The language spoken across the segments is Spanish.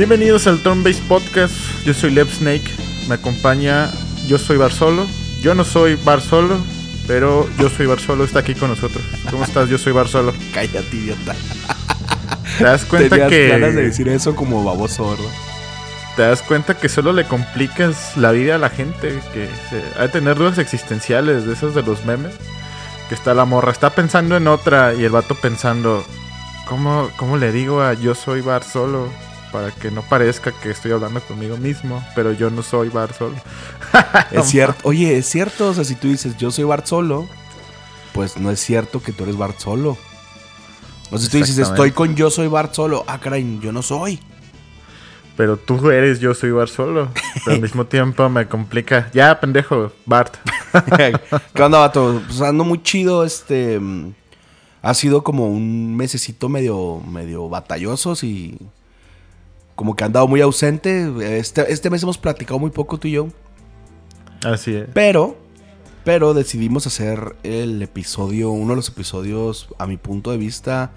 Bienvenidos al Turn Podcast. Yo soy Lev Snake. Me acompaña. Yo soy Bar Solo. Yo no soy Bar Solo, pero yo soy Bar Solo. Está aquí con nosotros. ¿Cómo estás? Yo soy Bar Solo. Cállate, idiota. ¿Te das cuenta Tenías que ganas de decir eso como baboso, ¿verdad? te das cuenta que solo le complicas la vida a la gente que se, ha de tener dudas existenciales de esos de los memes? Que está la morra, está pensando en otra y el vato pensando, ¿cómo, cómo le digo a yo soy Bar Solo? Para que no parezca que estoy hablando conmigo mismo, pero yo no soy Bar Solo. Es cierto. Oye, es cierto. O sea, si tú dices yo soy Bart Solo, pues no es cierto que tú eres Bart Solo. O sea, si tú dices estoy con yo soy Bart Solo. Ah, caray, yo no soy. Pero tú eres yo soy Bar Solo. Pero al mismo tiempo me complica. Ya, pendejo, Bart. ¿Qué onda, vato? Pues ando muy chido, este... mm, Ha sido como un mesecito medio, medio batallosos y... Como que he andado muy ausente. Este, este mes hemos platicado muy poco tú y yo. Así es. Pero, pero decidimos hacer el episodio, uno de los episodios, a mi punto de vista,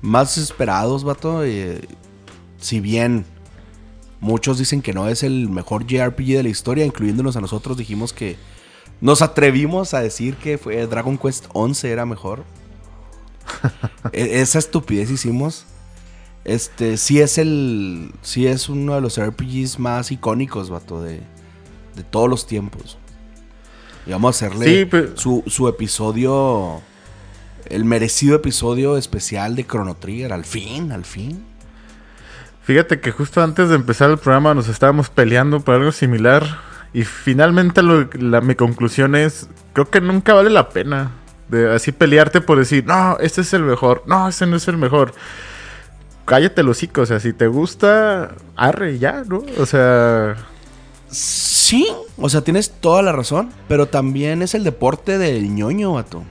más esperados, vato. Eh, si bien muchos dicen que no es el mejor JRPG de la historia, incluyéndonos a nosotros, dijimos que nos atrevimos a decir que fue Dragon Quest 11 era mejor. E- Esa estupidez hicimos. Este, sí es el, sí es uno de los RPGs más icónicos, vato, de, de todos los tiempos. Y vamos a hacerle Sí, pero- su, su episodio, el merecido episodio especial de Chrono Trigger, al fin, al fin. Fíjate que justo antes de empezar el programa nos estábamos peleando por algo similar. Y finalmente lo- la- mi conclusión es, creo que nunca vale la pena de así pelearte por decir, no, este es el mejor, no, este no es el mejor. Cállate los hocico, o sea, si te gusta, arre, ya, ¿no? O sea, Sí, o sea, tienes toda la razón, pero también es el deporte del ñoño, vato.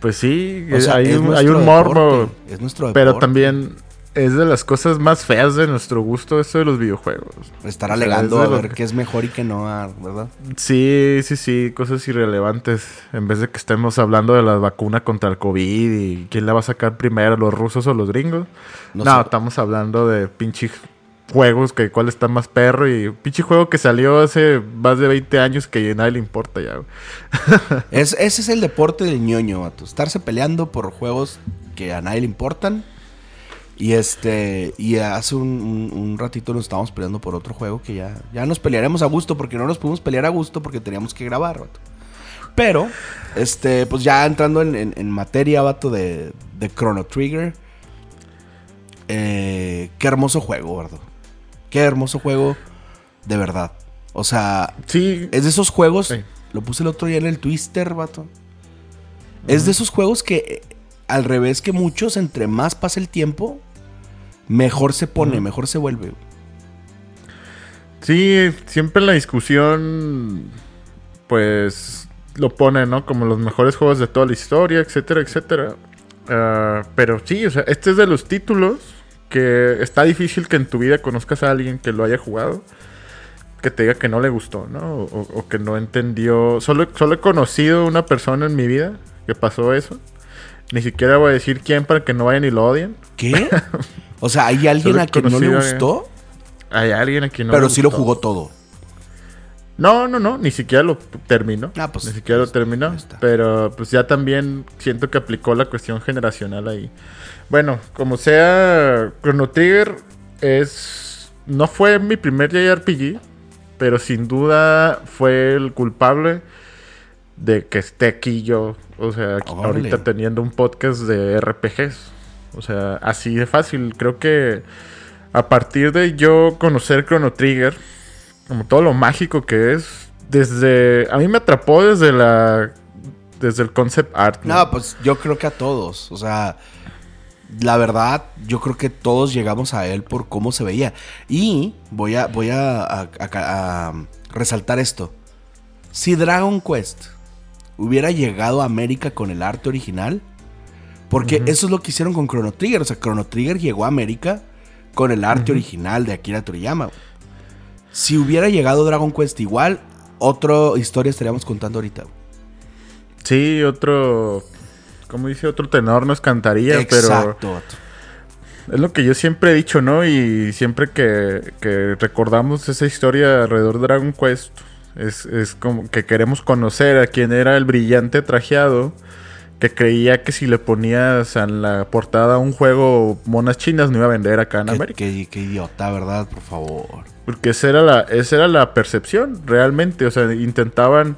pues sí, O sea, hay, es un, hay nuestro un morbo, Es nuestro pero deporte. también es de las cosas más feas de nuestro gusto esto de los videojuegos. Estar o sea, alegando es a lo ver qué es mejor y qué no, ah, ¿verdad? Sí, sí, sí, cosas irrelevantes. En vez de que estemos hablando de la vacuna contra el COVID y quién la va a sacar primero, los rusos o los gringos. No estamos hablando de pinche juegos que cuál está más perro y pinche juego que salió hace más de 20 años que a nadie le importa ya. Es, ese es el deporte del ñoño, vato. Estarse peleando por juegos que a nadie le importan. Y este. Y hace un, un- un ratito nos estábamos peleando por otro juego que ya, ya nos pelearemos a gusto. Porque no nos pudimos pelear a gusto porque teníamos que grabar, vato. Pero, este, pues ya entrando en, en- en materia, vato, de, de Chrono Trigger. eh, qué hermoso juego, ¿verdad? Qué hermoso juego, de verdad. O sea, Sí, es de esos juegos. Sí. Lo puse el otro día en el Twister, vato. Es de esos juegos que, al revés que muchos, entre más pasa el tiempo, mejor se pone, mejor se vuelve. sí, siempre la discusión, pues lo pone, ¿no? Como los mejores juegos de toda la historia, etcétera, etcétera. Ah, pero sí, o sea, este es de los títulos que está difícil que en tu vida conozcas a alguien que lo haya jugado. Que te diga que no le gustó, ¿no? O, o que no entendió. Solo, solo he conocido una persona en mi vida que pasó eso. Ni siquiera voy a decir quién para que no vayan y lo odien. ¿Qué? O sea, hay alguien a quien no le gustó, Hay alguien a quien no pero le sí lo jugó todo. No, no, no, ni siquiera lo terminó. Ah, pues, ni siquiera lo pues, terminó. Pero pues ya también siento que aplicó la cuestión generacional ahí. Bueno, como sea, Chrono Trigger es. No fue mi primer JRPG, pero sin duda fue el culpable de que esté aquí yo. O sea, aquí- Órale. ahorita teniendo un podcast de RPGs. O sea, así de fácil. Creo que a partir de yo conocer Chrono Trigger, como todo lo mágico que es, desde. A mí me atrapó desde la. Desde el concept art. No, pues yo creo que a todos. O sea, la verdad, yo creo que todos llegamos a él por cómo se veía. Y voy a, voy a, a- a- a resaltar esto. Si Dragon Quest hubiera llegado a América con el arte original, porque eso es lo que hicieron con Chrono Trigger. O sea, Chrono Trigger llegó a América con el arte original de Akira Toriyama. Si hubiera llegado Dragon Quest igual, otra historia estaríamos contando ahorita. Sí, otro. Como dice otro tenor nos cantaría, pero. Exacto. Es lo que yo siempre he dicho, ¿no? Y siempre que, que recordamos esa historia alrededor de Dragon Quest, es, es como que queremos conocer a quién era el brillante trajeado que creía que si le ponías en la portada un juego monas chinas no iba a vender acá en Qué, América. qué- qué idiota, ¿verdad? Por favor. Porque esa era la, esa era la percepción, realmente. O sea, intentaban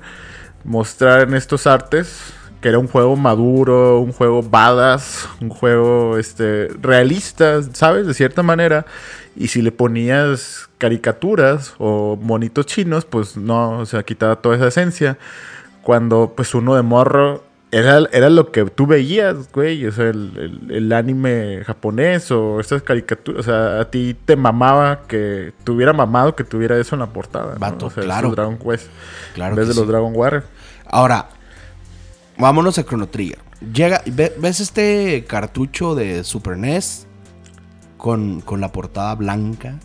mostrar en estos artes que era un juego maduro, un juego badass, un juego este, realista, ¿sabes? De cierta manera. Y si le ponías caricaturas o monitos chinos, pues no, o sea, quitaba toda esa esencia. Cuando pues uno de morro era, era lo que tú veías, güey. O sea, el, el- el anime japonés o estas caricaturas. O sea, a ti te mamaba que tuviera mamado que tuviera eso en la portada. ¿no? O sea, claro. Dragon Quest. Claro en vez de los. Dragon Warrior. Ahora, vámonos a Chrono Trigger. Llega, ve- ¿Ves este cartucho de Super NES? Con, con la portada blanca.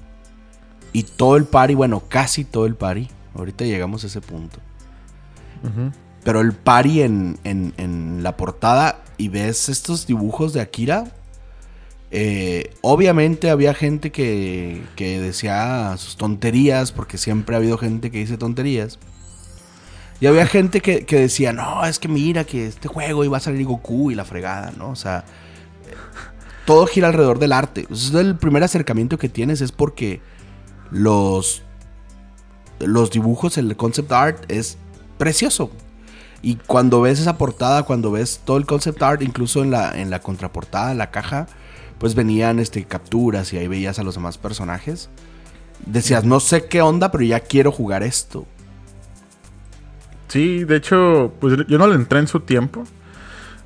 Y todo el party, bueno, casi todo el party. Ahorita llegamos a ese punto. Pero el party en, en- en la portada y ves estos dibujos de Akira. eh, obviamente había gente que, que decía sus tonterías, porque siempre ha habido gente que dice tonterías. Y había gente que, que decía, no, es que mira que este juego iba a salir Goku y la fregada, ¿no? O sea, todo gira alrededor del arte. El primer acercamiento que tienes es porque los, los dibujos, el concept art es precioso. Y cuando ves esa portada, cuando ves todo el concept art, incluso en la, en la contraportada, en la caja, pues venían este, capturas y ahí veías a los demás personajes. Decías, no sé qué onda, pero ya quiero jugar esto. Sí, de hecho, pues yo no le entré en su tiempo.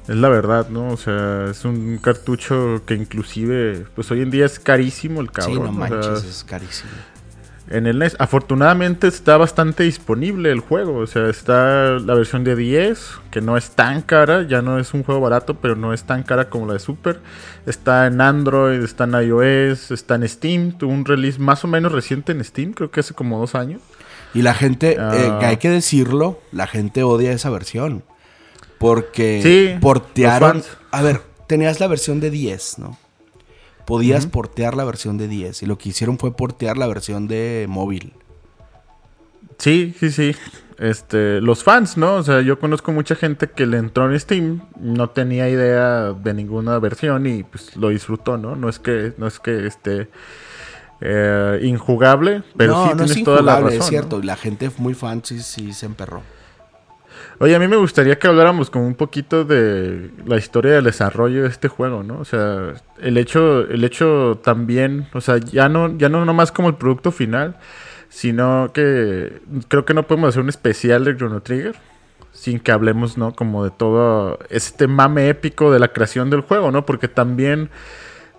Es la verdad, ¿no? O sea, es un cartucho que inclusive, pues hoy en día es carísimo el cabrón. sí, no o sea, manches, es carísimo. En el NES, afortunadamente está bastante disponible el juego. O sea, está la versión de 10, que no es tan cara, ya no es un juego barato, pero no es tan cara como la de Super. Está en Android, está en iOS, está en Steam. Tuvo un release más o menos reciente en Steam, creo que hace como dos años. Y la gente, eh, Ah. que hay que decirlo, la gente odia esa versión. Porque Sí, portearon. A ver, tenías la versión de 10, ¿no? Podías portear la versión de 10. Y lo que hicieron fue portear la versión de móvil. Sí, sí, sí. Este, los fans, ¿no? O sea, yo conozco mucha gente que le entró en Steam, no tenía idea de ninguna versión y pues lo disfrutó, ¿no? No es que, no es que esté eh, injugable, pero no, sí no es tienes toda la injugable, razón. es cierto. ¿no? Y la gente muy fan sí, sí se emperró. Oye, a mí me gustaría que habláramos como un poquito de la historia del desarrollo de este juego, ¿no? O sea, el hecho, el hecho también, o sea, ya no, ya no nomás como el producto final, sino que creo que no podemos hacer un especial de Chrono Trigger sin que hablemos, ¿no? Como de todo este mame épico de la creación del juego, ¿no? Porque también,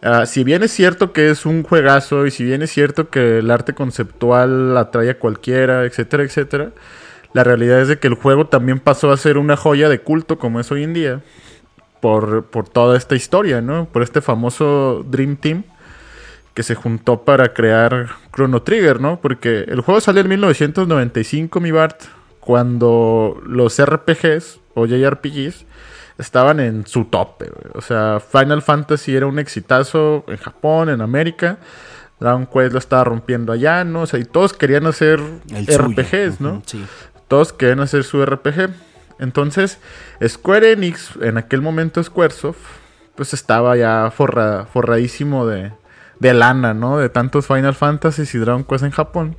ah, si bien es cierto que es un juegazo y si bien es cierto que el arte conceptual atrae a cualquiera, etcétera, etcétera, la realidad es de que el juego también pasó a ser una joya de culto como es hoy en día por, por toda esta historia, ¿no? Por este famoso Dream Team que se juntó para crear Chrono Trigger, ¿no? Porque el juego salió en 1995, mi Bart, cuando los RPGs o JRPGs estaban en su tope. O sea, Final Fantasy era un exitazo en Japón, en América. Dragon Quest lo estaba rompiendo allá, ¿no? O sea, y todos querían hacer El suyo. RPGs, ¿no? Sí. Todos querían hacer su RPG. Entonces, Square Enix, en aquel momento Squaresoft, pues estaba ya forra- forradísimo de, de lana, ¿no? De tantos Final Fantasy y Dragon Quest en Japón.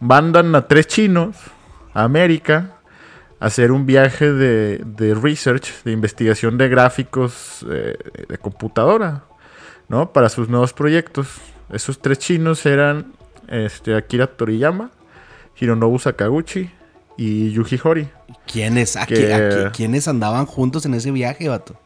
Mandan a tres chinos a América a hacer un viaje de, de research, de investigación de gráficos eh, de computadora, ¿no? Para sus nuevos proyectos. Esos tres chinos eran este, Akira Toriyama, Hironobu Sakaguchi y Yuji Horii. ¿Quiénes, Que- ¿Quiénes andaban juntos en ese viaje, vato?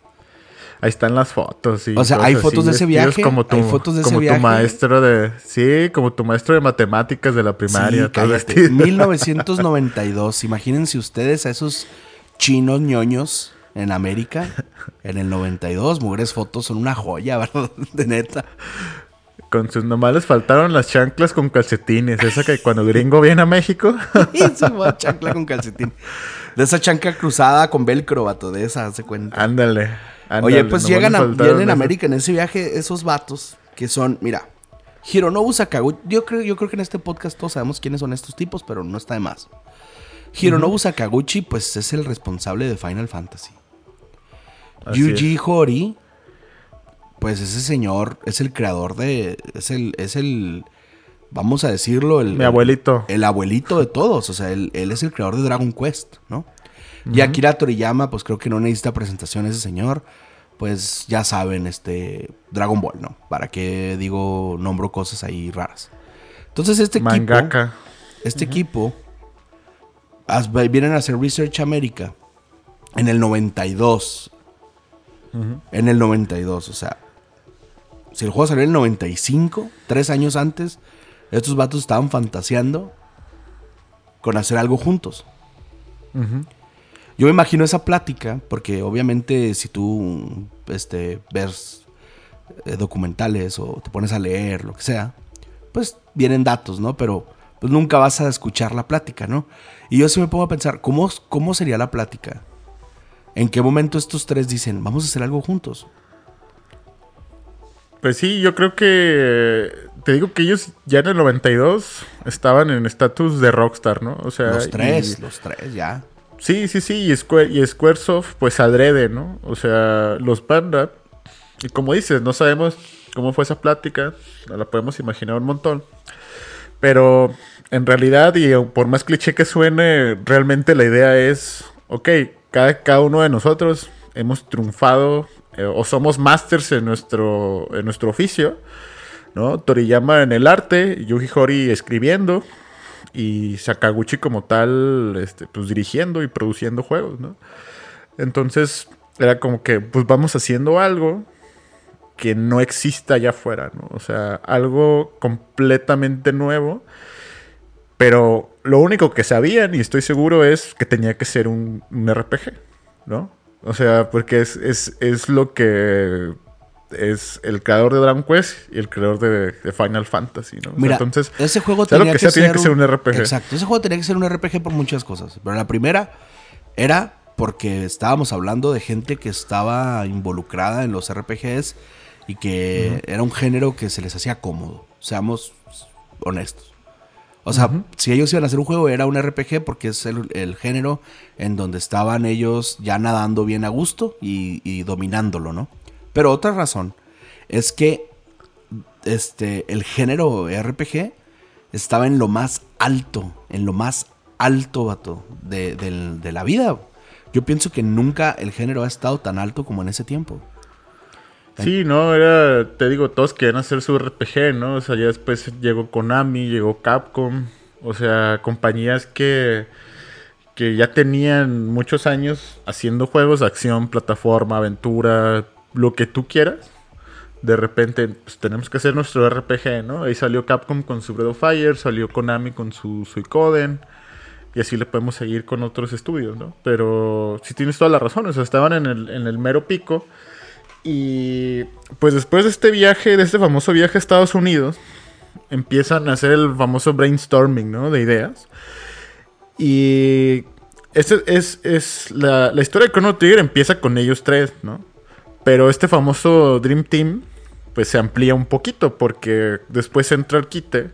Ahí están las fotos. y O sea, ¿hay así, fotos de ese viaje? Como tu, ¿Hay fotos de ese como viaje? tu maestro de... Sí, como tu maestro de matemáticas de la primaria. Sí, cállate. vestido. 1992. Imagínense ustedes a esos chinos ñoños en América en el 92. Mugres fotos son una joya, ¿verdad? De neta. Con sus nomás les faltaron las chanclas con calcetines. Esa que cuando gringo viene a México... Y su chancla con calcetín. De esa chanca cruzada con velcro, vato. De esa, se cuenta. Ándale. Oye, pues llegan a, vienen a América en ese viaje esos vatos que son, mira, Hironobu Sakaguchi. Yo creo, yo creo que en este podcast todos sabemos quiénes son estos tipos, pero no está de más. Hironobu Sakaguchi, pues es el responsable de Final Fantasy. Yuji Hori, pues ese señor es el creador de. Es el. Es el vamos a decirlo, el. Mi abuelito. El, abuelito de todos. O sea, él, es el creador de Dragon Quest, ¿no? Y Akira Toriyama, pues creo que no necesita presentación ese señor. Pues ya saben, este. Dragon Ball, ¿no? Para qué digo, nombro cosas ahí raras. Entonces, este Mangaka. equipo. Este equipo. vienen a hacer Research America. En el 92. En el 92, o sea. Si el juego salió en el 95, tres años antes, estos vatos estaban fantaseando con hacer algo juntos. Yo me imagino esa plática, porque obviamente si tú este, ves eh, documentales o te pones a leer, lo que sea, pues vienen datos, ¿no? Pero pues nunca vas a escuchar la plática, ¿no? Y yo sí me pongo a pensar, ¿cómo, cómo sería la plática? ¿En qué momento estos tres dicen, vamos a hacer algo juntos? Pues sí, yo creo que. Te digo que ellos ya en el 92 estaban en estatus de rockstar, ¿no? O sea. Los tres, los tres, ya. Sí, sí, sí. Y, Square, y Squaresoft, pues adrede, ¿no? O sea, los Panda. Y como dices, no sabemos cómo fue esa plática. No la podemos imaginar un montón. Pero en realidad, y por más cliché que suene, realmente la idea es: ok, cada, cada uno de nosotros hemos triunfado eh, o somos masters en nuestro, en nuestro oficio, ¿no? Toriyama en el arte, Yuji Hori escribiendo y Sakaguchi como tal, este, pues dirigiendo y produciendo juegos, ¿no? Entonces era como que, pues vamos haciendo algo que no exista allá afuera, ¿no? O sea, algo completamente nuevo. Pero lo único que sabían, y estoy seguro, es que tenía que ser un, un RPG, ¿no? O sea, porque es, es, es lo que es el creador de Dragon Quest y el creador de, Final Fantasy, ¿no? Mira, entonces, ese juego tenía que, que, tiene que ser un RPG. Exacto, ese juego tenía que ser un RPG por muchas cosas. Pero la primera era porque estábamos hablando de gente que estaba involucrada en los RPGs y que era un género que se les hacía cómodo. Seamos honestos. O sea, si ellos iban a hacer un juego, era un RPG porque es el, género en donde estaban ellos ya nadando bien a gusto y, dominándolo, ¿no? Pero otra razón es que este, el género RPG estaba en lo más alto, en lo más alto, vato, de, de la vida. Yo pienso que nunca el género ha estado tan alto como en ese tiempo. Sí, no, era, te digo, todos querían hacer su RPG, ¿no? O sea, ya después llegó Konami, llegó Capcom, o sea, compañías que, que ya tenían muchos años haciendo juegos, acción, plataforma, aventura, lo que tú quieras. De repente, pues tenemos que hacer nuestro RPG, ¿no? Ahí salió Capcom con su Breath of Fire, salió Konami con su Suicoden. Y así le podemos seguir con otros estudios, ¿no? Pero sí tienes toda la razón, o sea, estaban en el, en el mero pico y pues después de este viaje, de este famoso viaje a Estados Unidos, empiezan a hacer el famoso brainstorming, ¿no? De ideas. Y este es, es la, la, historia de Chrono Trigger empieza con ellos tres, ¿no? Pero este famoso Dream Team, pues se amplía un poquito porque después entra el quite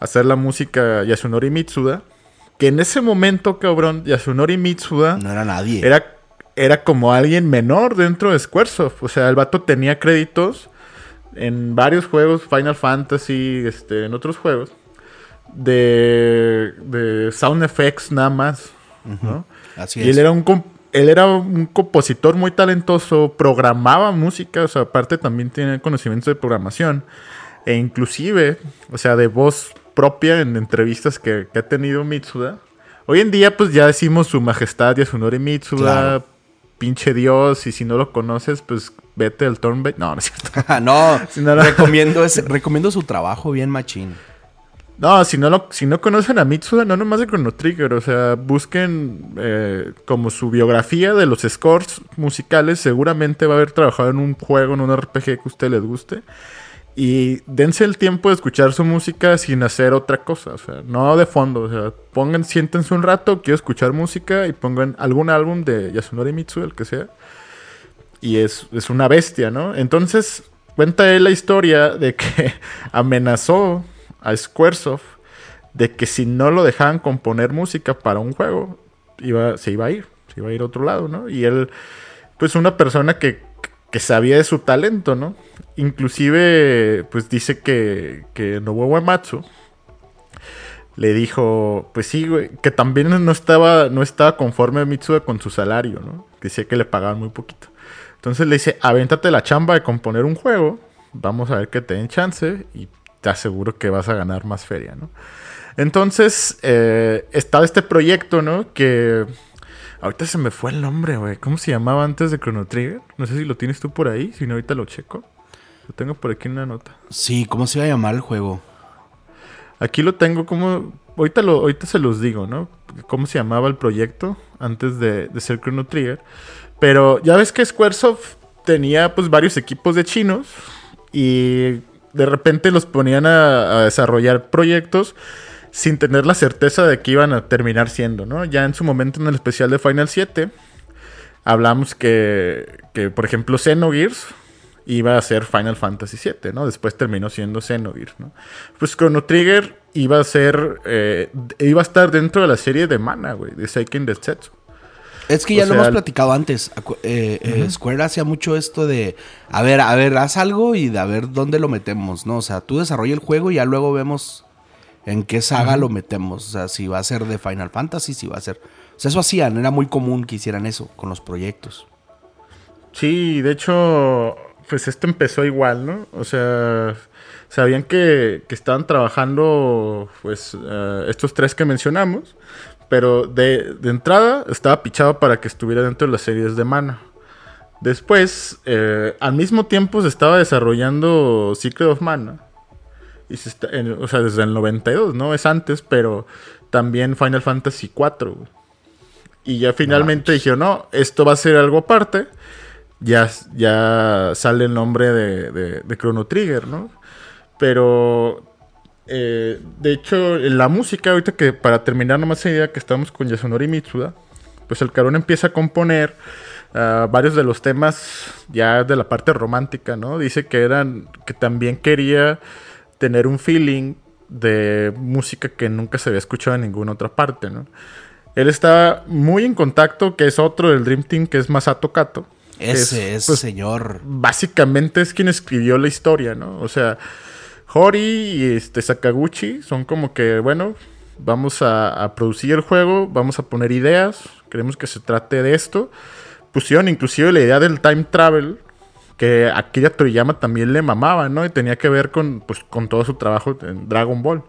a hacer la música Yasunori Mitsuda. Que en ese momento, cabrón, Yasunori Mitsuda... No era nadie. Era era como alguien menor dentro de Squaresoft. O sea, el vato tenía créditos en varios juegos, Final Fantasy, este, en otros juegos, de, de sound effects nada más. ¿no? Así y él era un él era un compositor muy talentoso, programaba música, o sea, aparte también tiene conocimientos de programación. E inclusive, o sea, de voz propia en entrevistas que, ha tenido Mitsuda. Hoy en día, pues ya decimos su majestad Yasunori Mitsuda, pinche dios y si no lo conoces, pues vete al Turnbait. No, no es cierto. no, recomiendo, recomiendo su trabajo bien machín. No, si no, lo, si no conocen a Mitsuda, no nomás de Chrono Trigger, o sea, busquen eh, como su biografía de los scores musicales, seguramente va a haber trabajado en un juego, en un RPG que a usted les guste. Y dense el tiempo de escuchar su música sin hacer otra cosa, o sea, no de fondo, o sea, pongan, siéntense un rato, quiero escuchar música y pongan algún álbum de Yasunori Mitsu, el que sea. y es, es una bestia, ¿no? Entonces cuenta él la historia de que amenazó a Squaresoft de que si no lo dejaban componer música para un juego, iba, se iba a ir, se iba a ir a otro lado, ¿no? Y él, pues una persona que, que sabía de su talento, ¿no? Inclusive, pues dice que, que Nobuo Uematsu le dijo, pues sí, güey, que también no estaba, no estaba conforme Mitsuda con su salario, ¿no? Decía que le pagaban muy poquito. Entonces le dice, avéntate la chamba de componer un juego, vamos a ver que te den chance y te aseguro que vas a ganar más feria, ¿no? Entonces, eh, estaba este proyecto, ¿no? Que ahorita se me fue el nombre, güey. ¿Cómo se llamaba antes de Chrono Trigger? No sé si lo tienes tú por ahí, si no ahorita lo checo. Lo tengo por aquí en una nota. Sí, ¿cómo se iba a llamar el juego? Aquí lo tengo como... Ahorita, lo, ahorita se los digo, ¿no? Cómo se llamaba el proyecto antes de, de ser Chrono Trigger. Pero ya ves que Squaresoft tenía pues varios equipos de chinos y de repente los ponían a, a desarrollar proyectos sin tener la certeza de que iban a terminar siendo, ¿no? Ya en su momento en el especial de Final 7 hablamos que, que por ejemplo, Xenogears iba a ser Final Fantasy 7, ¿no? Después terminó siendo Xenogears, ¿no? Pues Chrono Trigger iba a ser, eh, iba a estar dentro de la serie de Mana, güey, de Seiken Densetsu. Es que ya o lo hemos platicado antes. Eh, uh -huh. Square hacía mucho esto de, a ver, a ver, haz algo y de a ver dónde lo metemos, ¿no? O sea, tú desarrolla el juego y ya luego vemos en qué saga uh -huh. lo metemos. O sea, si va a ser de Final Fantasy, si va a ser... O sea, eso hacían, era muy común que hicieran eso con los proyectos. Sí, de hecho, pues esto empezó igual, ¿no? O sea, sabían que, que estaban trabajando, pues, uh, estos tres que mencionamos, pero de, de, entrada estaba pichado para que estuviera dentro de las series de Mana. Después, eh, al mismo tiempo se estaba desarrollando Secret of Mana. Y se está, en, o sea, desde el 92, ¿no? Es antes, pero también Final Fantasy 4. Y ya finalmente no, dijeron, no, esto va a ser algo aparte. Ya, ya sale el nombre de, de, de Chrono Trigger, ¿no? Pero eh, de hecho, la música, ahorita que para terminar nomás esa idea que estamos con Yasunori Mitsuda, pues el Carón empieza a componer uh, varios de los temas ya de la parte romántica, ¿no? Dice que eran, que también quería tener un feeling de música que nunca se había escuchado en ninguna otra parte, ¿no? Él está muy en contacto, que es otro del Dream Team, que es Masato Kato. Ese es, pues, señor. Básicamente es quien escribió la historia, ¿no? O sea, Hori y este Sakaguchi son como que, bueno, vamos a, a, producir el juego, vamos a poner ideas, queremos que se trate de esto. Pusieron inclusive la idea del time travel, que a Akira Toriyama también le mamaba, ¿no? Y tenía que ver con, pues, con todo su trabajo en Dragon Ball,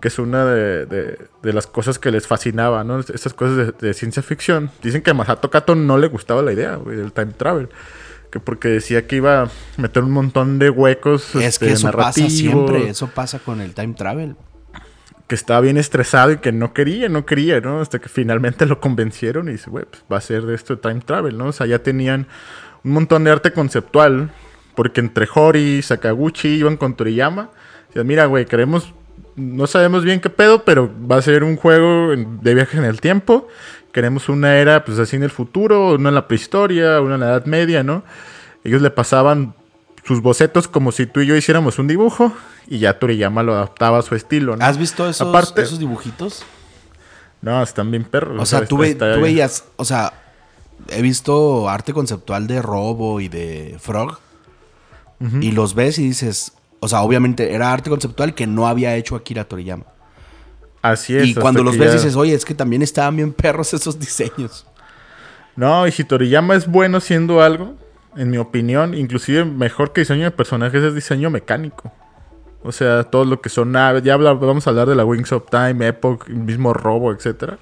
que es una de, de, de las cosas que les fascinaba, ¿no? Estas cosas de, de, ciencia ficción. Dicen que a Masato Kato no le gustaba la idea, güey, del time travel que porque decía que iba a meter un montón de huecos. Es este, que eso pasa siempre, eso pasa con el time travel. Que estaba bien estresado y que no quería, no quería, ¿no? Hasta que finalmente lo convencieron y dice, güey, pues va a ser de esto de time travel, ¿no? O sea, ya tenían un montón de arte conceptual, porque entre Hori, Sakaguchi iban con Toriyama. Decían, mira, güey, queremos, no sabemos bien qué pedo, pero va a ser un juego de viaje en el tiempo queremos una era, pues así en el futuro, una en la prehistoria, una en la Edad Media, ¿no? Ellos le pasaban sus bocetos como si tú y yo hiciéramos un dibujo y ya Toriyama lo adaptaba a su estilo, ¿no? ¿Has visto esos, Aparte, esos dibujitos? No, están bien perros. O sea, o sea tú, ve, tú veías, o sea, he visto arte conceptual de Robo y de Frog uh -huh. y los ves y dices, o sea, obviamente era arte conceptual que no había hecho Akira Toriyama. Así es. Y cuando los ves ya... dices, oye, es que también estaban bien perros esos diseños. No, y si Toriyama es bueno siendo algo, en mi opinión, inclusive mejor que diseño de personajes es diseño mecánico. O sea, todo lo que son naves, ya vamos a hablar de la Wings of Time, Epoch, el mismo Robo, etc.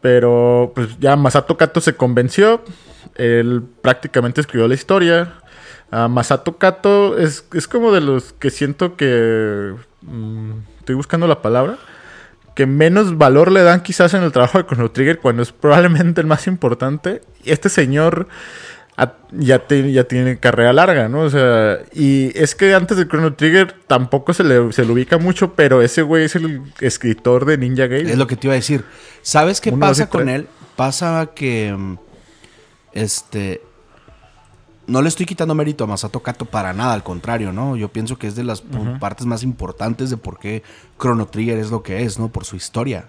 Pero pues ya Masato Kato se convenció, él prácticamente escribió la historia. Uh, Masato Kato es, es, como de los que siento que... Mmm, estoy buscando la palabra que menos valor le dan quizás en el trabajo de Chrono Trigger cuando es probablemente el más importante. Este señor ya, te, ya tiene carrera larga, ¿no? O sea, y es que antes de Chrono Trigger tampoco se le, se le ubica mucho, pero ese güey es el escritor de Ninja Gaiden. Es lo que te iba a decir. ¿Sabes qué Uno pasa con él? Pasa que, este, no le estoy quitando mérito a Masato Kato para nada, al contrario, ¿no? Yo pienso que es de las partes más importantes de por qué Chrono Trigger es lo que es, ¿no? Por su historia.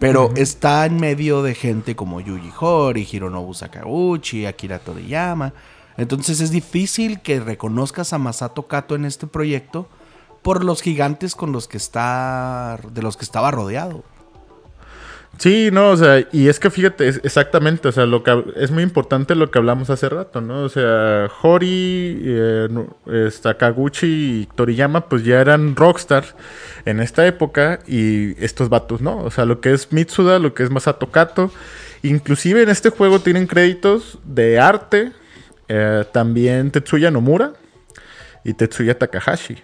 Pero está en medio de gente como Yuji Horii, Hironobu Sakaguchi, Akira Toriyama. Entonces es difícil que reconozcas a Masato Kato en este proyecto por los gigantes con los que está de los que estaba rodeado. Sí, no, o sea, y es que fíjate, exactamente, o sea, lo que es muy importante lo que hablamos hace rato, ¿no? O sea, Hori, eh, Takaguchi y Toriyama, pues ya eran rockstar en esta época y estos vatos, ¿no? O sea, lo que es Mitsuda, lo que es Masato Kato, inclusive en este juego tienen créditos de arte, eh, también Tetsuya Nomura y Tetsuya Takahashi.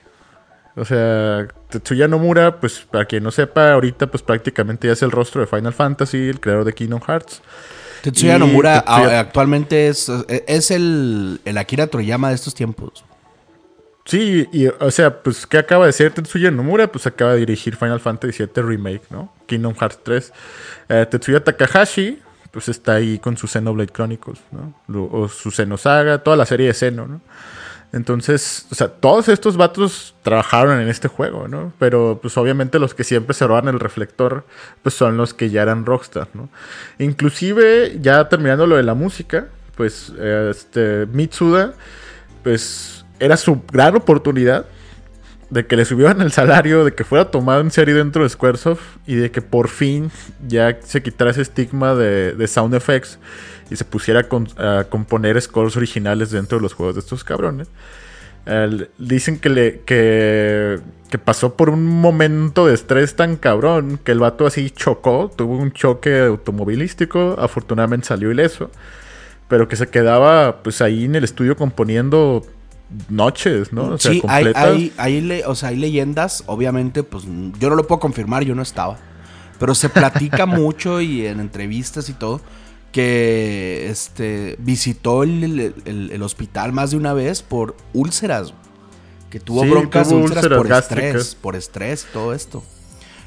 O sea, Tetsuya Nomura, pues para quien no sepa, ahorita pues prácticamente ya es el rostro de Final Fantasy, el creador de Kingdom Hearts. Tetsuya Nomura actualmente es, es el, el, Akira Toriyama de estos tiempos. Sí, y o sea, pues ¿qué acaba de ser Tetsuya Nomura? Pues acaba de dirigir Final Fantasy VII Remake, ¿no? Kingdom Hearts 3. Eh, Tetsuya Takahashi, pues está ahí con su Xenoblade Chronicles, ¿no? O su Xenosaga, toda la serie de Xeno, ¿no? Entonces, o sea, todos estos vatos trabajaron en este juego, ¿no? Pero pues obviamente los que siempre se roban el reflector, pues son los que ya eran rockstar, ¿no? Inclusive, ya terminando lo de la música, pues este Mitsuda, pues era su gran oportunidad de que le subieran el salario, de que fuera tomado en serio dentro de Squaresoft y de que por fin ya se quitara ese estigma de sound effects y se pusiera a, componer scores originales dentro de los juegos de estos cabrones. dicen que, le, que, que, pasó por un momento de estrés tan cabrón que el vato así chocó, tuvo un choque automovilístico, afortunadamente salió ileso, pero que se quedaba pues ahí en el estudio componiendo noches, ¿no? O sea, sí, hay, hay, hay, o sea, hay leyendas, obviamente, pues yo no lo puedo confirmar, yo no estaba, pero se platica mucho y en entrevistas y todo que este, visitó el, hospital más de una vez por úlceras. Que tuvo broncas úlceras, por estrés, por estrés todo esto.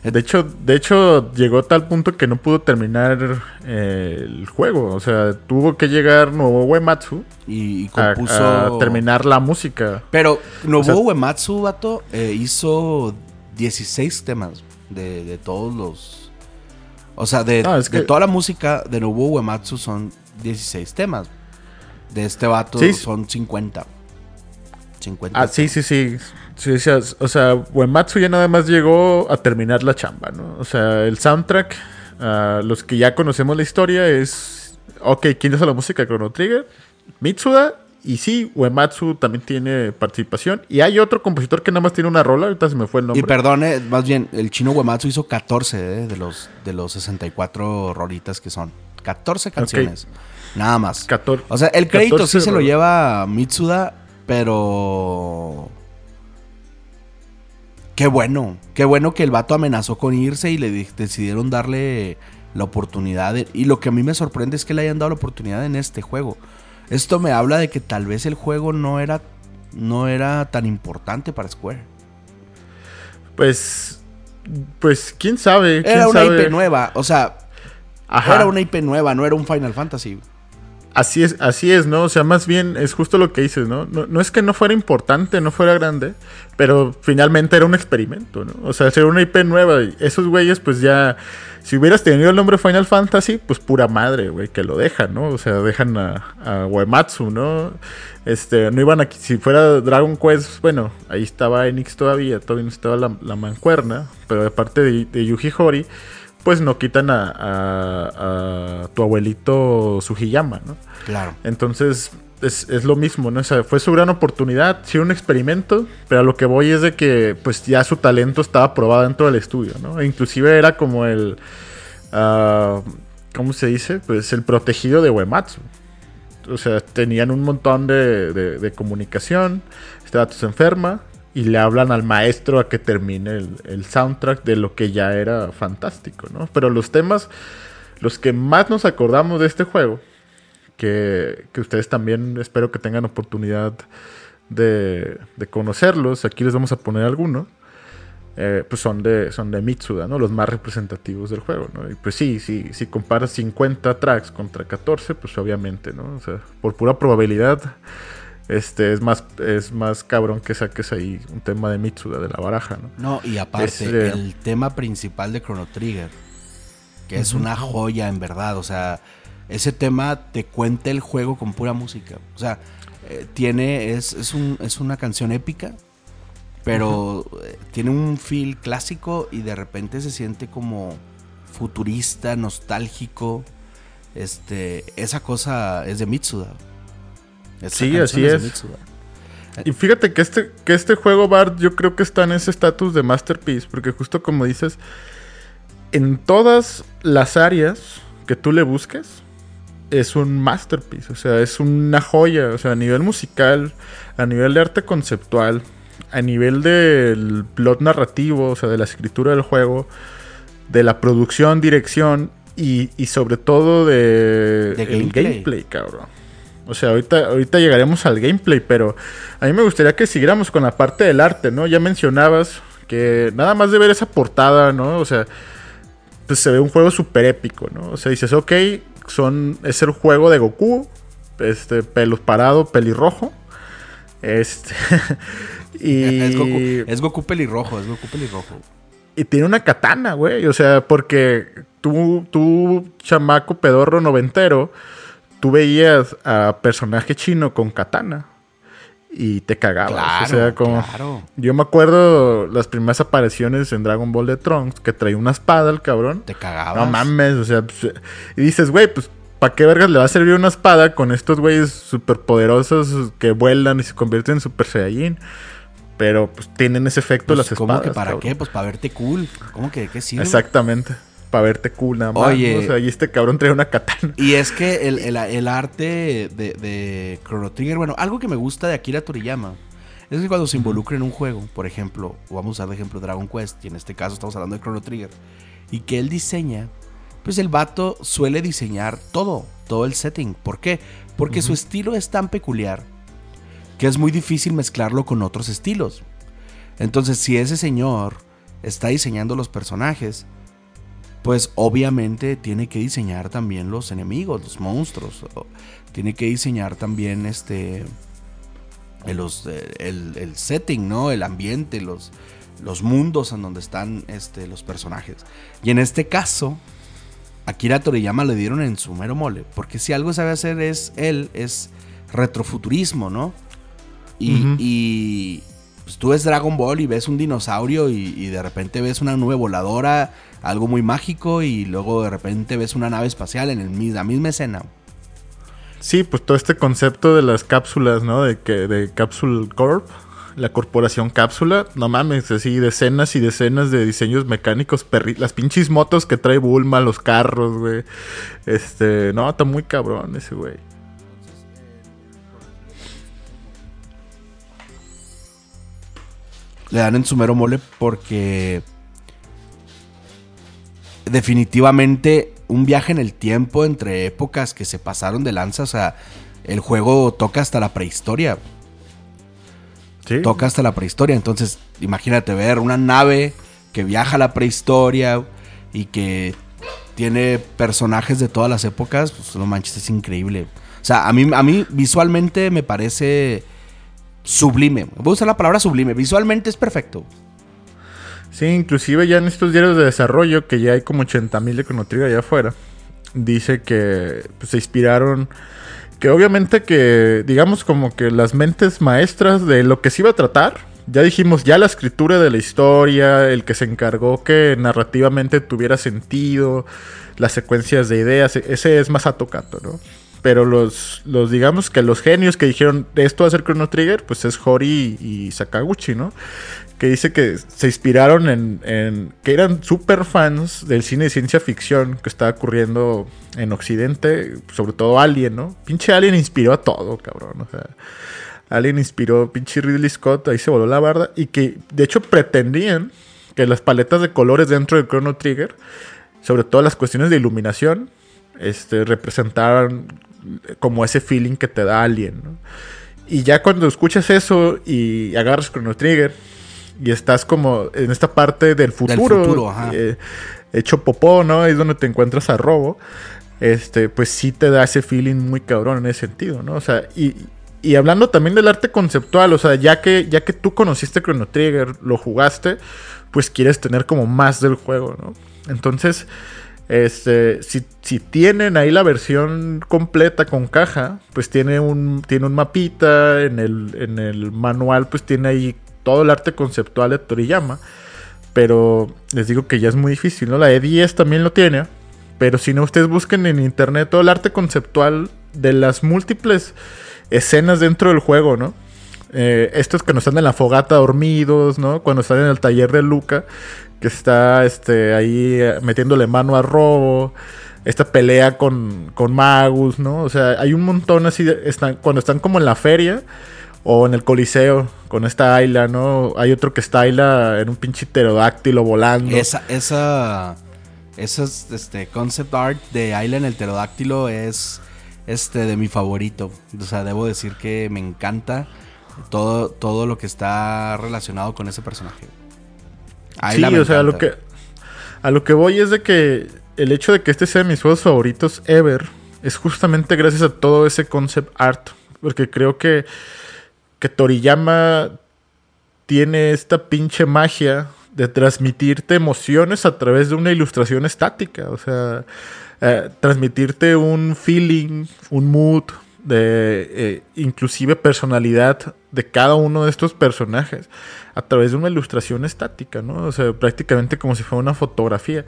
De hecho, de hecho, llegó a tal punto que no pudo terminar eh, el juego. O sea, tuvo que llegar Nobuo Uematsu y, compuso... a, terminar la música. Pero Nobuo Uematsu, vato, eh, hizo 16 temas de, de todos los o sea, de, toda la música de Nobuo Uematsu son 16 temas. De este vato son 50. 50 ah, sí, sí, sí, O sea, Uematsu ya nada más llegó a terminar la chamba, ¿no? O sea, el soundtrack, uh, los que ya conocemos la historia, es. Ok, ¿quién hizo la música de Chrono Trigger? Mitsuda y sí, Uematsu también tiene participación. Y hay otro compositor que nada más tiene una rola, ahorita se me fue el nombre. Y perdone, más bien, el chino Uematsu hizo 14 eh, de, los, de los 64 rolitas que son. 14 canciones. Nada más. o sea, el crédito sí se lo lleva Mitsuda, pero... Qué bueno. Qué bueno que el vato amenazó con irse y le decidieron darle la oportunidad. y lo que a mí me sorprende es que le hayan dado la oportunidad en este juego. Esto me habla de que tal vez el juego no era, no era tan importante para Square. Pues, pues, quién sabe. era una IP nueva, o sea, era una IP nueva, no era un Final Fantasy. Así es, así es, ¿no? O sea, más bien es justo lo que dices, ¿no? ¿no? No, es que no fuera importante, no fuera grande, pero finalmente era un experimento, ¿no? O sea, era una IP nueva y esos güeyes pues ya si hubieras tenido el nombre Final Fantasy, pues pura madre, güey, que lo dejan, ¿no? O sea, dejan a, a Uematsu, ¿no? Este, no iban aquí, si fuera Dragon Quest, bueno, ahí estaba Enix todavía, todavía no estaba la, mancuerna, pero de parte de, Yuji Horii, pues no quitan a, a, tu abuelito Sugiyama, ¿no? Claro. Entonces, es, es, lo mismo, ¿no? O sea, fue su gran oportunidad, sí, un experimento, pero a lo que voy es de que, pues ya su talento estaba probado dentro del estudio, ¿no? E inclusive era como el, uh, ¿cómo se dice? Pues el protegido de Uematsu. O sea, tenían un montón de, de, comunicación, este dato se enferma y le hablan al maestro a que termine el, el soundtrack de lo que ya era fantástico, ¿no? Pero los temas, los que más nos acordamos de este juego, que, ustedes también espero que tengan oportunidad de, conocerlos. Aquí les vamos a poner algunos. eh, pues son de, son de Mitsuda, ¿no? Los más representativos del juego, ¿no? Y pues sí, sí, si comparas 50 tracks contra 14, pues obviamente, ¿no? O sea, por pura probabilidad, este es más, es más cabrón que saques ahí un tema de Mitsuda, de la baraja, ¿no? No, y aparte, el tema principal de Chrono Trigger, que es una joya en verdad, o sea, ese tema te cuenta el juego con pura música. O sea, eh, tiene, es, es, un, es una canción épica pero eh, tiene un feel clásico y de repente se siente como futurista, nostálgico. Este, esa cosa es de Mitsuda. sí, así es. Y fíjate que este, que este juego, Bart, yo creo que está en ese estatus de masterpiece, porque justo como dices, en todas las áreas que tú le busques, es un masterpiece, o sea, es una joya, o sea, a nivel musical, a nivel de arte conceptual, a nivel del plot narrativo, o sea, de la escritura del juego, de la producción, dirección y, sobre todo de, el gameplay. cabrón. O sea, ahorita, ahorita llegaremos al gameplay, pero a mí me gustaría que siguiéramos con la parte del arte, ¿no? Ya mencionabas que nada más de ver esa portada, ¿no? O sea, pues se ve un juego súper épico, ¿no? O sea, dices, ok, son, es el juego de Goku, este, pelos parado, pelirrojo. Este. Y... Es Goku, pelirrojo, es Goku pelirrojo. Y tiene una katana, güey. O sea, porque tú, tú, chamaco pedorro noventero, tú veías a personaje chino con katana. Y te cagabas. o sea, como. Yo me acuerdo las primeras apariciones en Dragon Ball de Trunks, que traía una espada el cabrón. Te cagabas. No mames, o sea. Pues, y dices, güey, pues ¿Para qué vergas le va a servir una espada con estos güeyes superpoderosos que vuelan y se convierten en Super Saiyajin? Pero pues tienen ese efecto pues, las espadas. ¿Cómo que para qué? Pues para verte cool. ¿Cómo que qué sirve? Exactamente. Para verte cool nada más. Oye. O sea, y este cabrón trae una katana. Y es que el, arte de, de, Chrono Trigger, bueno, algo que me gusta de Akira Toriyama es que cuando se involucra en un juego, por ejemplo, vamos a usar de ejemplo Dragon Quest, y en este caso estamos hablando de Chrono Trigger, y que él diseña, pues el vato suele diseñar todo, todo el setting. ¿Por qué? Porque su estilo es tan peculiar que es muy difícil mezclarlo con otros estilos. Entonces, si ese señor está diseñando los personajes, pues obviamente tiene que diseñar también los enemigos, los monstruos. Tiene que diseñar también este los, el, setting, ¿no? El ambiente, los, los mundos en donde están este, los personajes. Y en este caso, Akira Toriyama le dieron en su mero mole. Porque si algo sabe hacer es él, es retrofuturismo, ¿no? Y, pues, tú ves Dragon Ball y ves un dinosaurio y, de repente ves una nube voladora, algo muy mágico, y luego de repente ves una nave espacial en el, la misma escena. Sí, pues todo este concepto de las cápsulas, ¿no? De que de Capsule Corp, la corporación cápsula, no mames, así decenas y decenas de diseños mecánicos, las pinches motos que trae Bulma, los carros, güey. Este, no, está muy cabrón ese güey. le dan en su mero mole porque definitivamente un viaje en el tiempo entre épocas que se pasaron de lanza, o sea, el juego toca hasta la prehistoria. ¿Sí? Toca hasta la prehistoria, entonces imagínate ver una nave que viaja a la prehistoria y que tiene personajes de todas las épocas, pues no manches, es increíble. O sea, a mí, a mí visualmente me parece sublime. Voy a usar la palabra sublime. Visualmente es perfecto. Sí, inclusive ya en estos diarios de desarrollo, que ya hay como 80.000 de Chrono Trigger allá afuera, dice que pues, se inspiraron, que obviamente que, digamos como que las mentes maestras de lo que se iba a tratar, ya dijimos, ya la escritura de la historia, el que se encargó que narrativamente tuviera sentido, las secuencias de ideas, ese es más Kato, ¿no? Pero los, los, digamos que los genios que dijeron esto va a ser Chrono Trigger, pues es Hori y, Sakaguchi, ¿no? Que dice que se inspiraron en, que eran super fans del cine de ciencia ficción que estaba ocurriendo en Occidente, sobre todo Alien, ¿no? Pinche Alien inspiró a todo, cabrón. O sea, Alien inspiró, pinche Ridley Scott, ahí se voló la barda. Y que de hecho pretendían que las paletas de colores dentro de Chrono Trigger, sobre todo las cuestiones de iluminación, este, representaran como ese feeling que te da Alien, Y ya cuando escuchas eso y agarras Chrono Trigger y estás como en esta parte del futuro, eh, hecho popó, ¿no? Es donde te encuentras a Robo. Este, pues sí te da ese feeling muy cabrón en ese sentido, ¿no? O sea, y, y hablando también del arte conceptual, o sea, ya que, ya que tú conociste Chrono Trigger, lo jugaste, pues quieres tener como más del juego, ¿no? Entonces, este, si, si, tienen ahí la versión completa con caja, pues tiene un, tiene un mapita, en el, en el manual pues tiene ahí todo el arte conceptual de Toriyama, pero les digo que ya es muy difícil, ¿no? La E10 también lo tiene, pero si no, ustedes busquen en internet todo el arte conceptual de las múltiples escenas dentro del juego, ¿no? Eh, estos que no están en la fogata dormidos, ¿no? Cuando están en el taller de Luca, que está este, ahí eh, metiéndole mano a robo. Esta pelea con, con Magus, ¿no? O sea, hay un montón así, están, cuando están como en la feria o en el coliseo con esta Ayla, ¿no? Hay otro que está Ayla en un pinche pterodáctilo volando. Esa, esa, esa este, concept art de Ayla en el pterodáctilo es este, de mi favorito. O sea, debo decir que me encanta todo, todo lo que está relacionado con ese personaje. sí, o sea, a lo, que, a lo que voy es de que el hecho de que este sea de mis juegos favoritos ever es justamente gracias a todo ese concept art. Porque creo que, que Toriyama tiene esta pinche magia de transmitirte emociones a través de una ilustración estática. O sea, eh, transmitirte un feeling, un mood, de eh, inclusive personalidad de cada uno de estos personajes a través de una ilustración estática, ¿no? O sea, prácticamente como si fuera una fotografía,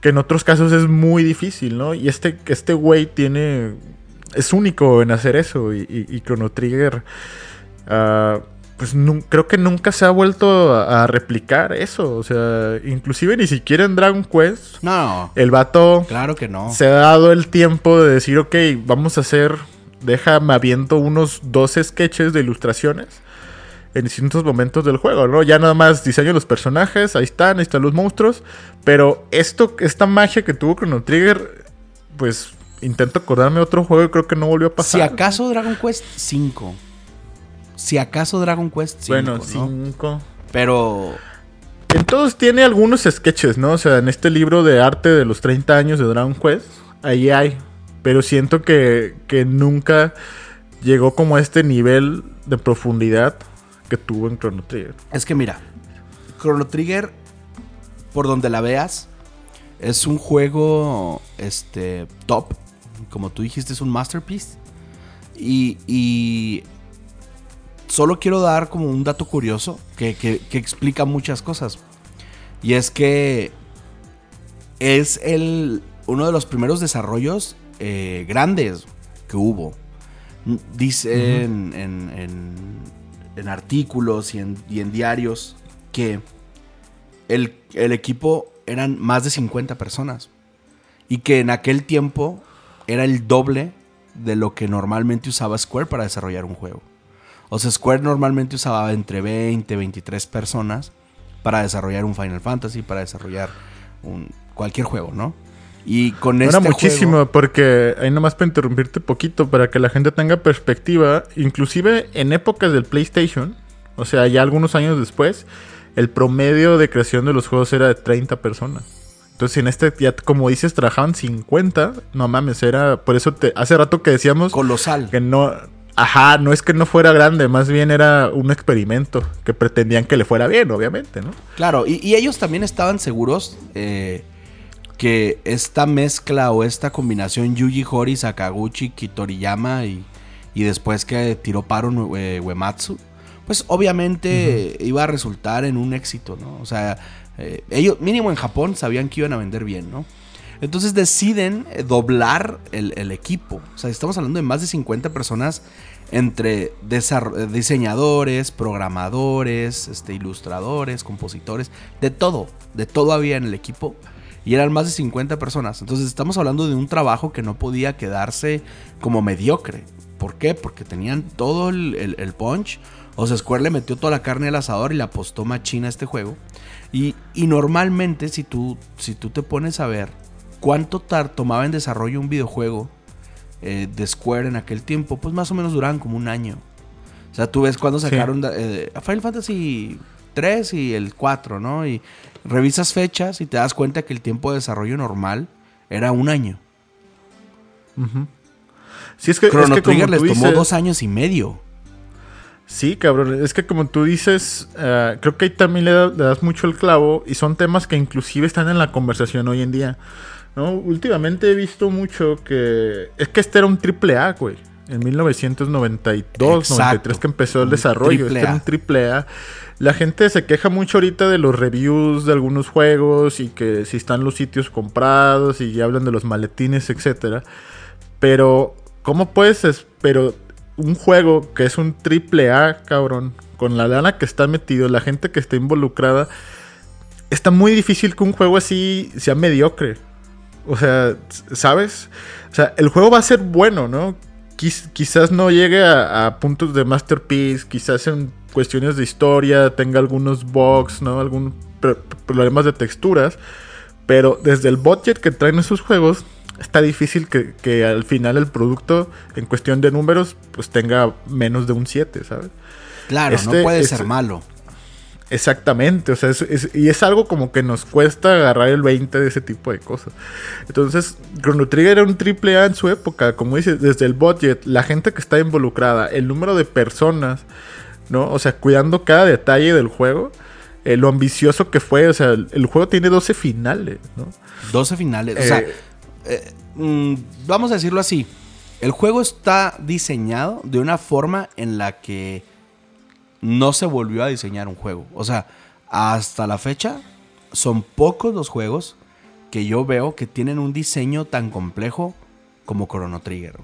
que en otros casos es muy difícil, ¿no? Y este, este güey tiene, es único en hacer eso y, y, Chrono Trigger uh, pues creo que nunca se ha vuelto a, replicar eso. O sea, inclusive ni siquiera en Dragon Quest. No. El vato. Claro que no. Se ha dado el tiempo de decir, ok, vamos a hacer. Déjame aviento unos 12 sketches de ilustraciones en distintos momentos del juego, ¿no? Ya nada más diseño los personajes, ahí están, ahí están los monstruos. Pero esto, esta magia que tuvo Chrono Trigger, pues intento acordarme de otro juego y creo que no volvió a pasar. Si acaso Dragon Quest 5 si acaso Dragon Quest 5. Bueno, 5. Pero. En todos tiene algunos sketches, ¿no? O sea, en este libro de arte de los 30 años de Dragon Quest, ahí hay. Pero siento que, que nunca llegó como a este nivel de profundidad que tuvo en Chrono Trigger. Es que mira, Chrono Trigger, por donde la veas, es un juego este, top. Como tú dijiste, es un masterpiece. Y, y solo quiero dar como un dato curioso que, explica muchas cosas. Y es que es el, uno de los primeros desarrollos eh, grandes que hubo. Dicen en, artículos y en, diarios que el, el, equipo eran más de 50 personas. Y que en aquel tiempo era el doble de lo que normalmente usaba Square para desarrollar un juego. O sea, Square normalmente usaba entre 20, 23 personas para desarrollar un Final Fantasy, para desarrollar un, cualquier juego, ¿no? Y con este muchísimo, porque ahí nomás para interrumpirte poquito, para que la gente tenga perspectiva, inclusive en épocas del PlayStation, o sea, ya algunos años después, el promedio de creación de los juegos era de 30 personas. Entonces, en este, ya como dices, trabajaban 50, no mames, era, por eso te, hace rato que decíamos... Colosal. Que no, Ajá, no es que no fuera grande, más bien era un experimento que pretendían que le fuera bien, obviamente, ¿no? Claro, y, ellos también estaban seguros eh, que esta mezcla o esta combinación Yuji Hori, Sakaguchi, Kitoriyama y, y después que tiró paro eh, Uematsu, pues obviamente iba a resultar en un éxito, ¿no? O sea, eh, ellos mínimo en Japón sabían que iban a vender bien, ¿no? Entonces deciden eh, doblar el, equipo. O sea, estamos hablando de más de 50 personas entre diseñadores, programadores, este, ilustradores, compositores, de todo, de todo había en el equipo. Y eran más de 50 personas. Entonces estamos hablando de un trabajo que no podía quedarse como mediocre. ¿Por qué? Porque tenían todo el, punch. O sea, Square le metió toda la carne al asador y le apostó machina a este juego. Y, y normalmente si tú, si tú te pones a ver ¿Cuánto tomaba en desarrollo un videojuego eh, de Square en aquel tiempo? Pues más o menos duraban como un año. O sea, tú ves cuando sacaron eh, Final Fantasy 3 y el 4, ¿no? Y revisas fechas y te das cuenta que el tiempo de desarrollo normal era un año. Sí, es que, Chrono es que Trigger les tomó dos años y medio. Sí, cabrón, es que como tú dices, eh, creo que ahí también le, da- le das mucho el clavo y son temas que inclusive están en la conversación hoy en día. ¿No? Últimamente he visto mucho que... Es que este era un triple A, güey. En 1992, Exacto. 93 que empezó el desarrollo. Este era un triple A. La gente se queja mucho ahorita de los reviews de algunos juegos y que si están los sitios comprados y ya hablan de los maletines, etcétera. Pero, ¿cómo puedes? es- Pero un juego que es un triple A, cabrón, con la lana que está metido, la gente que está involucrada, está muy difícil que un juego así sea mediocre. O sea, ¿sabes? O sea, el juego va a ser bueno, ¿no? Quiz- quizás no llegue a, a puntos de masterpiece, quizás en cuestiones de historia tenga algunos bugs, ¿no? Algunos pr- problemas de texturas. Pero desde el budget que traen esos juegos, está difícil que, que al final el producto, en cuestión de números, pues tenga menos de un 7, ¿sabes? Claro, Este- no puede este- ser malo. Exactamente, o sea, es- es- y es algo como que nos cuesta agarrar el 20 de ese tipo de cosas. Entonces, Chrono Trigger era un triple A en su época, como dices, desde el budget, la gente que está involucrada, el número de personas, ¿no? O sea, cuidando cada detalle del juego, eh, lo ambicioso que fue, o sea, el, el juego tiene 12 finales, ¿no? 12 finales. O sea, Eh, eh, mm, vamos a decirlo así. El juego está diseñado de una forma en la que no se volvió a diseñar un juego. O sea, hasta la fecha son pocos los juegos que yo veo que tienen un diseño tan complejo como Chrono Trigger.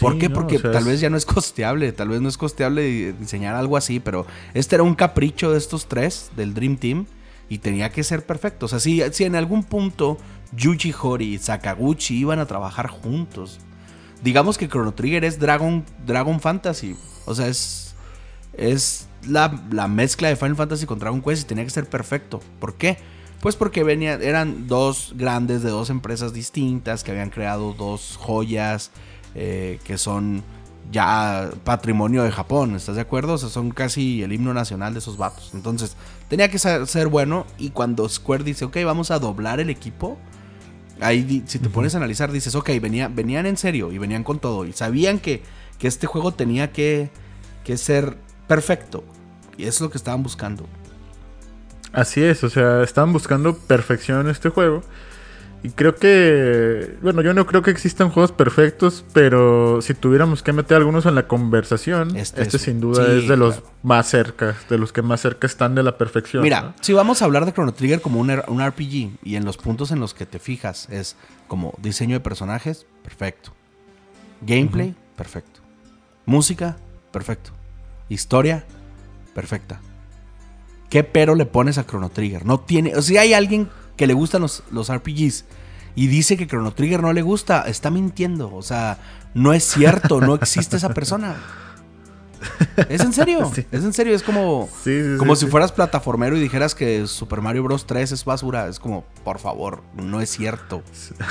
¿Por sí, qué? ¿no? Porque O sea, tal es- vez ya no es costeable, tal vez no es costeable di- diseñar algo así, pero este era un capricho de estos tres, del Dream Team, y tenía que ser perfecto. O sea, si, si en algún punto Yuji Horii y Sakaguchi iban a trabajar juntos, digamos que Chrono Trigger es Dragon, Dragon Fantasy, o sea, es, es la, la mezcla de Final Fantasy con Dragon Quest y tenía que ser perfecto. ¿Por qué? Pues porque venía, eran dos grandes de dos empresas distintas que habían creado dos joyas eh, que son ya patrimonio de Japón, ¿estás de acuerdo? O sea, son casi el himno nacional de esos vatos. Entonces, tenía que ser, ser bueno y cuando Square dice, ok, vamos a doblar el equipo, ahí si te pones a analizar, dices, ok, venía, venían en serio y venían con todo y sabían que, que este juego tenía que, que ser perfecto. Y eso es lo que estaban buscando. Así es, o sea, estaban buscando perfección en este juego. Y creo que, bueno, yo no creo que existan juegos perfectos, pero si tuviéramos que meter algunos en la conversación, Este este, es- sin duda sí, es de los más cerca, de los que más cerca están de la perfección. Mira, ¿no? si vamos a hablar de Chrono Trigger como un, un RPG y en los puntos en los que te fijas es como diseño de personajes, perfecto. Gameplay, perfecto. Música, perfecto. Historia, perfecta. ¿Qué pero le pones a Chrono Trigger? No tiene. O sea, hay alguien que le gustan los, los RPGs y dice que Chrono Trigger no le gusta, está mintiendo. O sea, no es cierto, no existe esa persona. Es en serio, Sí. es en serio, es como, Sí, sí, como si fueras plataformero y dijeras que Super Mario Bros. 3 es basura. Es como, por favor, no es cierto.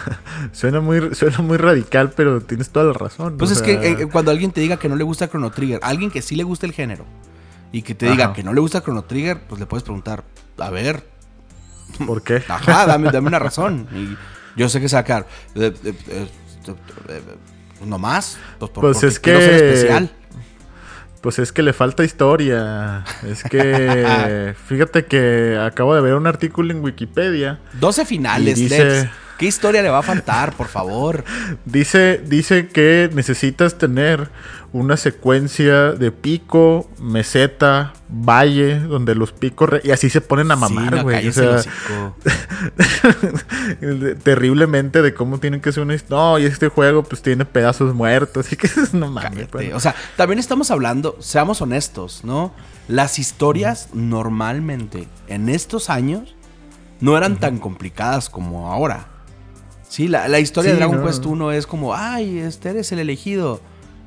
Suena muy, suena muy radical, pero tienes toda la razón. Pues o es sea, que eh, cuando alguien te diga que no le gusta Chrono Trigger, alguien que sí le gusta el género, y que te diga Ajá. que no le gusta Chrono Trigger, pues le puedes preguntar, a ver, ¿Por qué? ajá, dame, dame una razón. Y yo sé que sacar, eh, eh, eh, no más, pues, por- Pues es que- especial. Pues es que le falta historia. Es que fíjate que acabo de ver un artículo en Wikipedia 12 finales, dice- Lex. ¿Qué historia le va a faltar, por favor? Dice, dice que necesitas tener una secuencia de pico, meseta, valle, donde los picos... re- y así se ponen a Sí, mamar, no, güey. o sea, el hocico. de- terriblemente de cómo tienen que ser una... No, y este juego pues tiene pedazos muertos. Así que no mames. O sea, también estamos hablando, seamos honestos, ¿no? Las historias normalmente en estos años no eran tan complicadas como ahora. Sí, la, la historia de Sí, Dragon no. Quest 1 es como, ay, este eres el elegido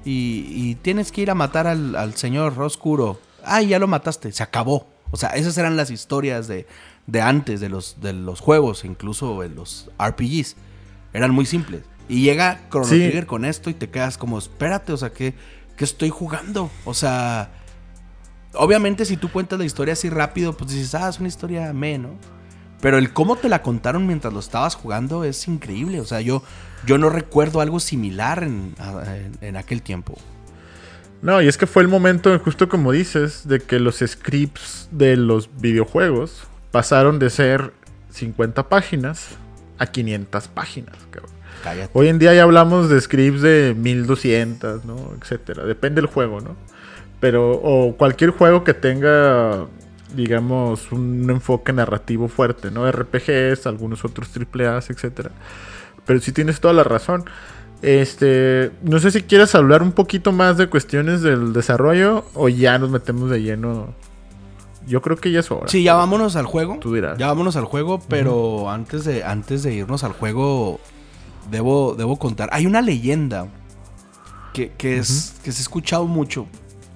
y, y tienes que ir a matar al, al señor oscuro. Ay, ya lo mataste, se acabó. O sea, esas eran las historias de, de antes, de los, de los juegos, incluso en los RPGs. Eran muy simples. Y llega Chrono Sí. Trigger con esto y te quedas como, espérate, o sea, ¿qué, qué estoy jugando? O sea, obviamente si tú cuentas la historia así rápido, pues dices, ah, es una historia me, ¿no? Pero el cómo te la contaron mientras lo estabas jugando es increíble. O sea, yo, yo no recuerdo algo similar en, en, aquel tiempo. No, y es que fue el momento, justo como dices, de que los scripts de los videojuegos pasaron de ser 50 páginas a 500 páginas. Hoy en día ya hablamos de scripts de 1200, ¿no? Etcétera. Depende del juego, ¿no? Pero, o cualquier juego que tenga digamos, un enfoque narrativo fuerte, ¿no? RPGs, algunos otros AAAs, etcétera. Pero sí tienes toda la razón. Este, no sé si quieres hablar un poquito más de cuestiones del desarrollo o ya nos metemos de lleno. Yo creo que ya es hora. Sí, ya vámonos al juego. Tú dirás. Ya vámonos al juego, pero antes, de, antes de irnos al juego, debo, debo contar. Hay una leyenda que, es, que se ha escuchado mucho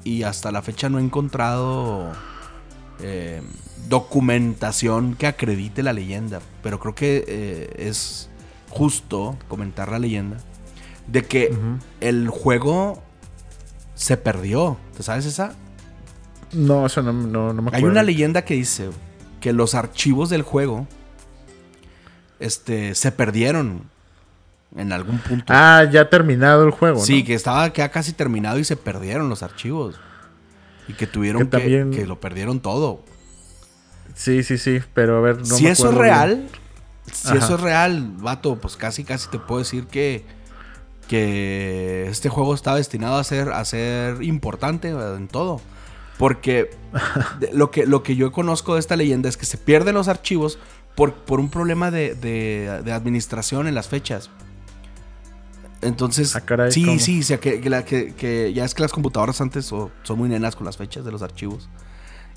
y hasta la fecha no he encontrado eh, documentación que acredite la leyenda, pero creo que eh, es justo comentar la leyenda de que el juego se perdió. ¿Te sabes esa? No, eso no, me acuerdo. Hay una leyenda que dice que los archivos del juego este, se perdieron en algún punto. Ah, ya terminado el juego. Sí, que estaba ya casi terminado y se perdieron los archivos. Y que tuvieron que, que, lo perdieron todo. Sí, sí, sí, pero a ver, no Si eso es real, si eso es real, vato, pues casi, casi te puedo decir que, que este juego está destinado a ser, a ser importante en todo. Porque lo que, lo que yo conozco de esta leyenda es que se pierden los archivos por, por un problema de, de, administración en las fechas. Entonces, ah, sí, sí, o sea, que, que, ya es que las computadoras antes son muy nenas con las fechas de los archivos.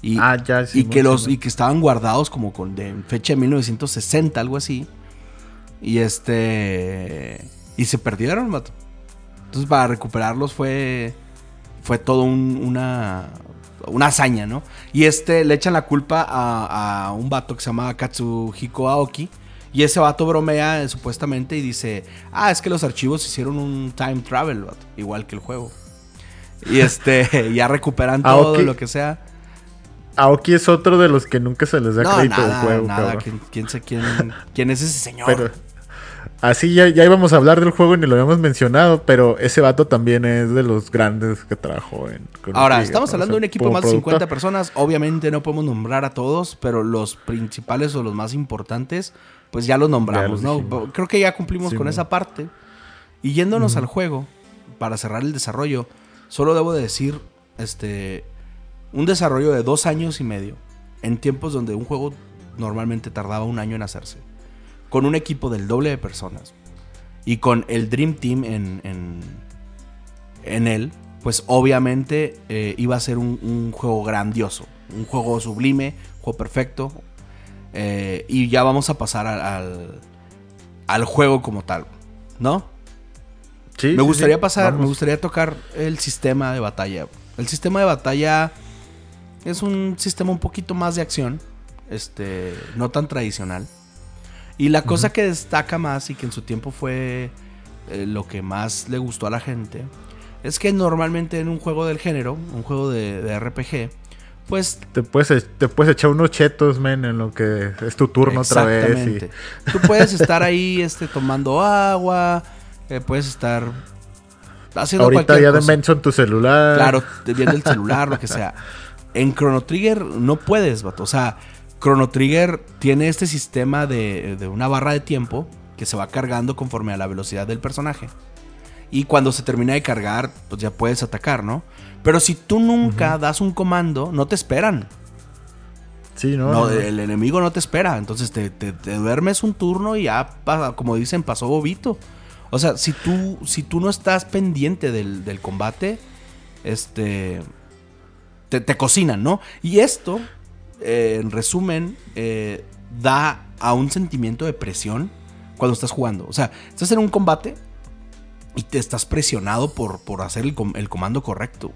Y, ah, ya, y que los y que estaban guardados como con de fecha de 1960, algo así. Y este y se perdieron, mato. Entonces para recuperarlos fue fue todo una una hazaña, ¿no? Y este le echan la culpa a, a un vato que se llama Katsuhiko Aoki y ese vato bromea eh, supuestamente y dice, ah, es que los archivos hicieron un time travel, igual que el juego. Y este, ya recuperan todo, lo que sea. Aoki es otro de los que nunca se les da crédito del juego. Nada, ¿Quién, quién, sé quién, quién es ese señor? Pero, así ya, ya íbamos a hablar del juego y ni lo habíamos mencionado, pero ese vato también es de los grandes que trabajó en. Ahora, estamos hablando de un equipo de más de 50 personas. Obviamente no podemos nombrar a todos, pero los principales o los más importantes pues ya lo nombramos, ¿no? Creo que ya cumplimos con esa parte. Y yéndonos al juego, para cerrar el desarrollo, solo debo decir, este, un desarrollo de dos años y medio, en tiempos donde un juego normalmente tardaba un año en hacerse, con un equipo del doble de personas y con el Dream Team en, en, él, pues obviamente eh, iba a ser un, un, juego grandioso, un juego sublime, un juego perfecto, eh, y ya vamos a pasar al, al, juego como tal, ¿no? Sí. Me gustaría pasar, me gustaría tocar el sistema de batalla. El sistema de batalla es un sistema un poquito más de acción, este, no tan tradicional. Y la cosa que destaca más y que en su tiempo fue eh, lo que más le gustó a la gente, es que normalmente en un juego del género, un juego de, de RPG, pues te puedes, te puedes echar unos chetos, men, en lo que es tu turno otra vez. Y... Tú puedes estar ahí este, tomando agua, eh, puedes estar haciendo Ahorita ya de mention tu celular. Claro, viendo el celular, lo que sea. En Chrono Trigger no puedes, vato. O sea, Chrono Trigger tiene este sistema de, de una barra de tiempo que se va cargando conforme a la velocidad del personaje. Y cuando se termina de cargar, pues ya puedes atacar, ¿no? Pero si tú nunca das un comando, no te esperan. Sí, no, El enemigo no te espera. Entonces te, duermes un turno y ya, como dicen, pasó bobito. O sea, si tú, si tú no estás pendiente del, combate, este. Te, cocinan, ¿no? Y esto, eh, en resumen, eh, da a un sentimiento de presión cuando estás jugando. O sea, estás en un combate y te estás presionado por, por hacer el, comando correcto.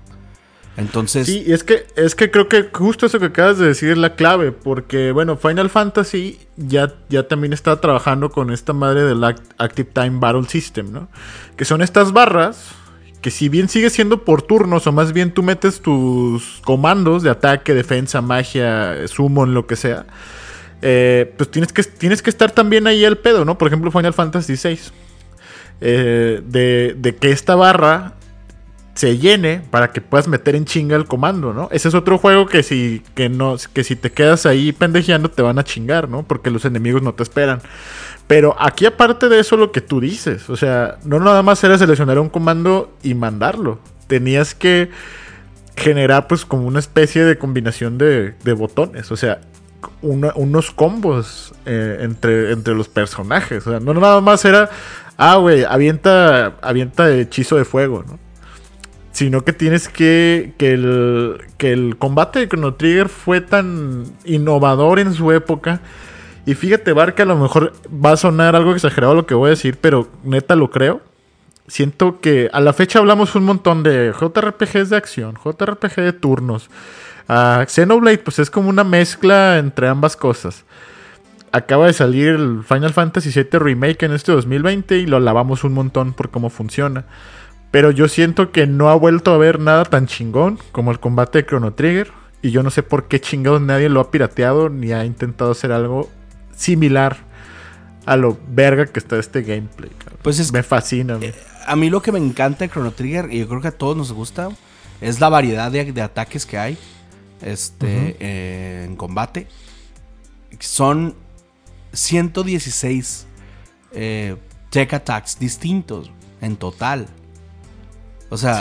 Entonces. Sí, es que, es que creo que justo eso que acabas de decir es la clave. Porque, bueno, Final Fantasy ya, ya también está trabajando con esta madre del Active Time Battle System, ¿no? Que son estas barras que si bien sigue siendo por turnos, o más bien tú metes tus comandos de ataque, defensa, magia, summon, lo que sea, eh, pues tienes que, tienes que estar también ahí el pedo, ¿no? Por ejemplo, Final Fantasy VI. Eh, de, de, que esta barra se llene para que puedas meter en chinga el comando, ¿no? Ese es otro juego que si, que no, que si te quedas ahí pendejeando te van a chingar, ¿no? Porque los enemigos no te esperan. Pero aquí aparte de eso lo que tú dices, o sea, no nada más era seleccionar un comando y mandarlo. Tenías que generar pues como una especie de combinación de, botones, o sea, unos combos eh, entre, entre los personajes. O sea, no nada más era, ah, güey, avienta, avienta hechizo de fuego, ¿no? Sino que tienes que que el, que el combate de Chrono Trigger fue tan innovador en su época. Y fíjate, Bar, que a lo mejor va a sonar algo exagerado lo que voy a decir, pero neta lo creo. Siento que a la fecha hablamos un montón de JRPGs de acción, JRPG de turnos. Uh, Xenoblade, pues es como una mezcla entre ambas cosas. Acaba de salir el Final Fantasy VII Remake en este 2020 y lo alabamos un montón por cómo funciona. Pero yo siento que no ha vuelto a ver nada tan chingón como el combate de Chrono Trigger. Y yo no sé por qué chingados nadie lo ha pirateado ni ha intentado hacer algo similar a lo verga que está este gameplay. Pues es, me fascina. Eh, a mí lo que me encanta de Chrono Trigger, y yo creo que a todos nos gusta, es la variedad de, ataques que hay este, eh, en combate. Son 116 eh, tech attacks distintos en total. O sea,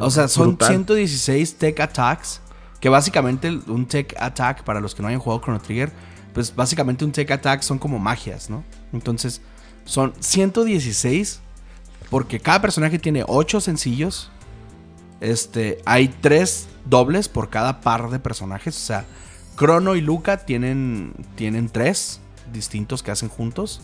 o sea son 116 tech attacks. Que básicamente un tech attack, para los que no hayan jugado Chrono Trigger, pues básicamente un tech attack son como magias, ¿no? Entonces, son 116 porque cada personaje tiene 8 sencillos. Este, hay 3 dobles por cada par de personajes. O sea, Chrono y Luca tienen, tienen 3 distintos que hacen juntos.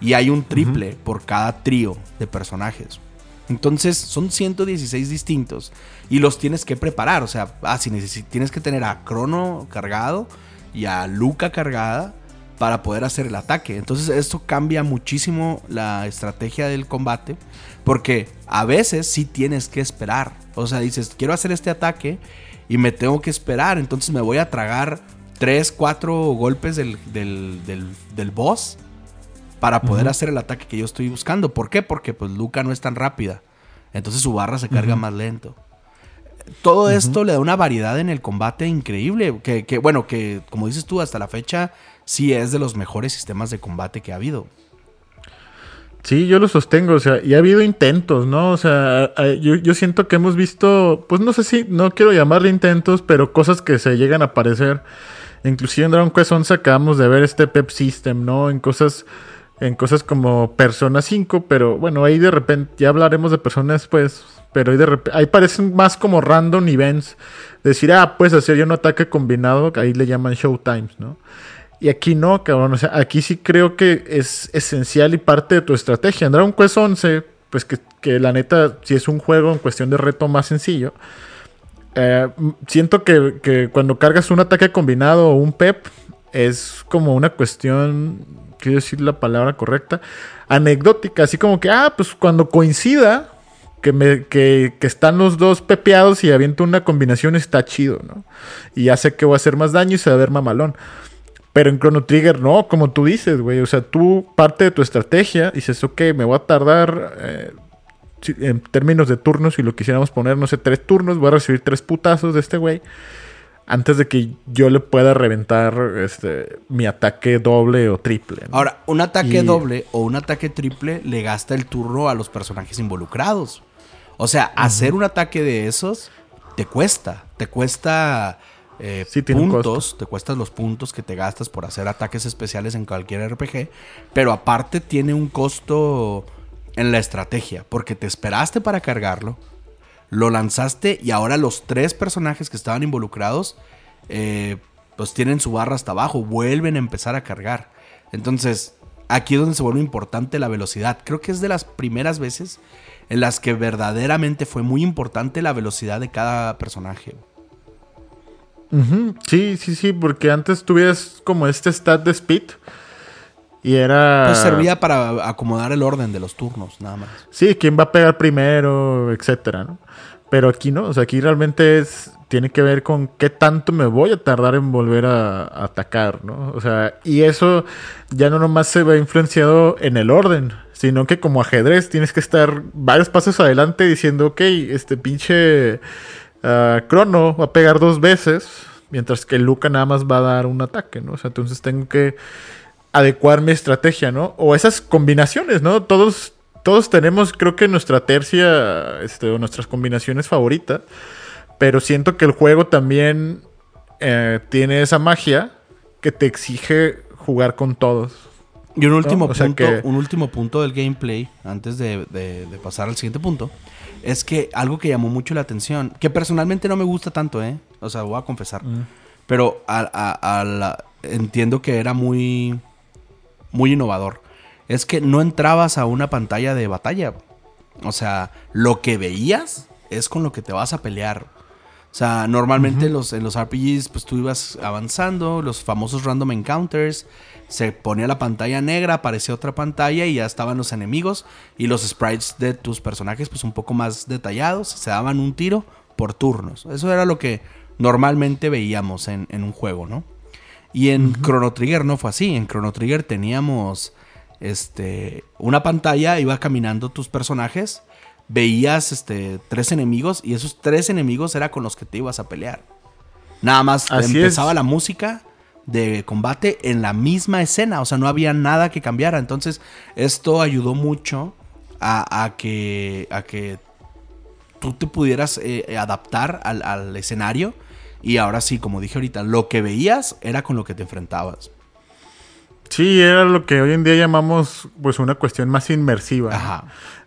Y hay un triple por cada trío de personajes. Entonces son 116 distintos y los tienes que preparar. O sea, ah, si tienes que tener a Crono cargado y a Luca cargada para poder hacer el ataque. Entonces esto cambia muchísimo la estrategia del combate porque a veces sí tienes que esperar. O sea, dices, quiero hacer este ataque y me tengo que esperar. Entonces me voy a tragar 3, 4 golpes del, del boss para poder hacer el ataque que yo estoy buscando. ¿Por qué? Porque pues Luca no es tan rápida. Entonces su barra se carga más lento. Todo esto le da una variedad en el combate increíble. Que, bueno, que como dices tú, hasta la fecha sí es de los mejores sistemas de combate que ha habido. Sí, yo lo sostengo, o sea, y ha habido intentos, ¿no? O sea, yo, yo, siento que hemos visto, pues no sé si, no quiero llamarle intentos, pero cosas que se llegan a aparecer. Inclusive en Dragon Quest 11 acabamos de ver este Pep System, ¿no? En cosas en cosas como Persona 5, pero bueno, ahí de repente ya hablaremos de personas pues, pero ahí de repente, ahí parecen más como random events, decir, ah, puedes hacer un ataque combinado, ahí le llaman showtimes, ¿no? Y aquí no, cabrón, o sea, aquí sí creo que es esencial y parte de tu estrategia. En Dragon Quest 11, pues que, que la neta, si es un juego en cuestión de reto más sencillo, eh, siento que, que cuando cargas un ataque combinado o un PEP, es como una cuestión quiero decir la palabra correcta, anecdótica, así como que, ah, pues cuando coincida que, me, que, están los dos pepeados y aviento una combinación está chido, ¿no? Y ya sé que voy a hacer más daño y se va a ver mamalón. Pero en Chrono Trigger no, como tú dices, güey. O sea, tú parte de tu estrategia dices, ok, me voy a tardar eh, en términos de turnos, si lo quisiéramos poner, no sé, tres turnos, voy a recibir tres putazos de este güey antes de que yo le pueda reventar este, mi ataque doble o triple. Ahora, un ataque doble o un ataque triple le gasta el turno a los personajes involucrados. O sea, hacer un ataque de esos te cuesta. Te cuesta eh, puntos. Te cuestan los puntos que te gastas por hacer ataques especiales en cualquier RPG. Pero aparte tiene un costo en la estrategia. Porque te esperaste para cargarlo lo lanzaste y ahora los tres personajes que estaban involucrados, eh, pues tienen su barra hasta abajo, vuelven a empezar a cargar. Entonces, aquí es donde se vuelve importante la velocidad. Creo que es de las primeras veces en las que verdaderamente fue muy importante la velocidad de cada personaje. Sí, sí, sí, porque antes tuvieras como este stat de speed Y era... Pues servía para acomodar el orden de los turnos, nada más. Sí, quién va a pegar primero, etcétera, ¿no? Pero aquí no, o sea, aquí realmente es tiene que ver con qué tanto me voy a tardar en volver a, atacar, ¿no? O sea, y eso ya no nomás se ve influenciado en el orden, sino que como ajedrez tienes que estar varios pasos adelante diciendo, ok, este pinche uh, Crono va a pegar dos veces, mientras que Luca nada más va a dar un ataque, ¿no? O sea, entonces tengo que adecuar mi estrategia, ¿no? O esas combinaciones, ¿no? Todos, todos tenemos, creo que nuestra tercia, este, o nuestras combinaciones favoritas, pero siento que el juego también eh, tiene esa magia que te exige jugar con todos. Y un último, ¿no? punto, que... un último punto del gameplay, antes de, de, de, pasar al siguiente punto, es que algo que llamó mucho la atención, que personalmente no me gusta tanto, ¿eh? O sea, voy a confesar. Mm. Pero a, a, a la, entiendo que era muy, muy innovador. Es que no entrabas a una pantalla de batalla. O sea, lo que veías es con lo que te vas a pelear. O sea, normalmente uh -huh. los, en los RPGs, pues tú ibas avanzando, los famosos random encounters, se ponía la pantalla negra, aparecía otra pantalla y ya estaban los enemigos y los sprites de tus personajes, pues un poco más detallados, se daban un tiro por turnos. Eso era lo que normalmente veíamos en, en un juego, ¿no? Y en uh -huh. Chrono Trigger no fue así. En Chrono Trigger teníamos este, una pantalla, iba caminando tus personajes veías este, tres enemigos y esos tres enemigos era con los que te ibas a pelear. Nada más Así empezaba es. la música de combate en la misma escena, o sea, no había nada que cambiara. Entonces, esto ayudó mucho a, a que, a que tú te pudieras eh, adaptar al, al escenario. Y ahora sí, como dije ahorita, lo que veías era con lo que te enfrentabas. Sí, era lo que hoy en día llamamos pues una cuestión más inmersiva. Ajá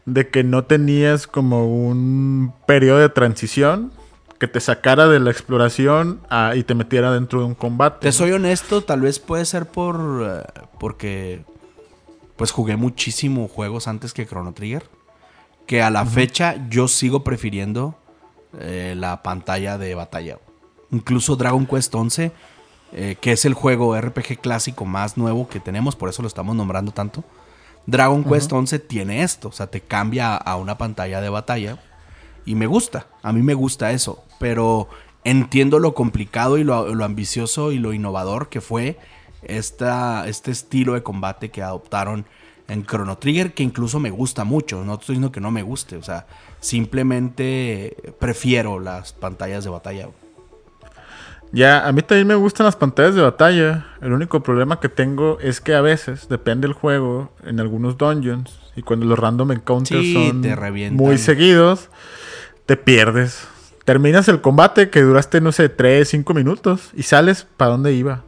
de que no tenías como un periodo de transición que te sacara de la exploración a, y te metiera dentro de un combate. Te ¿no? soy honesto, tal vez puede ser por uh, porque pues jugué muchísimo juegos antes que Chrono Trigger, que a la uh -huh. fecha yo sigo prefiriendo eh, la pantalla de batalla. Incluso Dragon Quest 11, eh, que es el juego RPG clásico más nuevo que tenemos, por eso lo estamos nombrando tanto. Dragon Quest uh -huh. 11 tiene esto, o sea, te cambia a una pantalla de batalla y me gusta, a mí me gusta eso, pero entiendo lo complicado y lo, lo ambicioso y lo innovador que fue esta, este estilo de combate que adoptaron en Chrono Trigger, que incluso me gusta mucho, no estoy diciendo que no me guste, o sea, simplemente prefiero las pantallas de batalla. Ya, a mí también me gustan las pantallas de batalla. El único problema que tengo es que a veces, depende del juego, en algunos dungeons, y cuando los random encounters sí, son muy seguidos, te pierdes. Terminas el combate que duraste, no sé, 3, 5 minutos, y sales para dónde iba.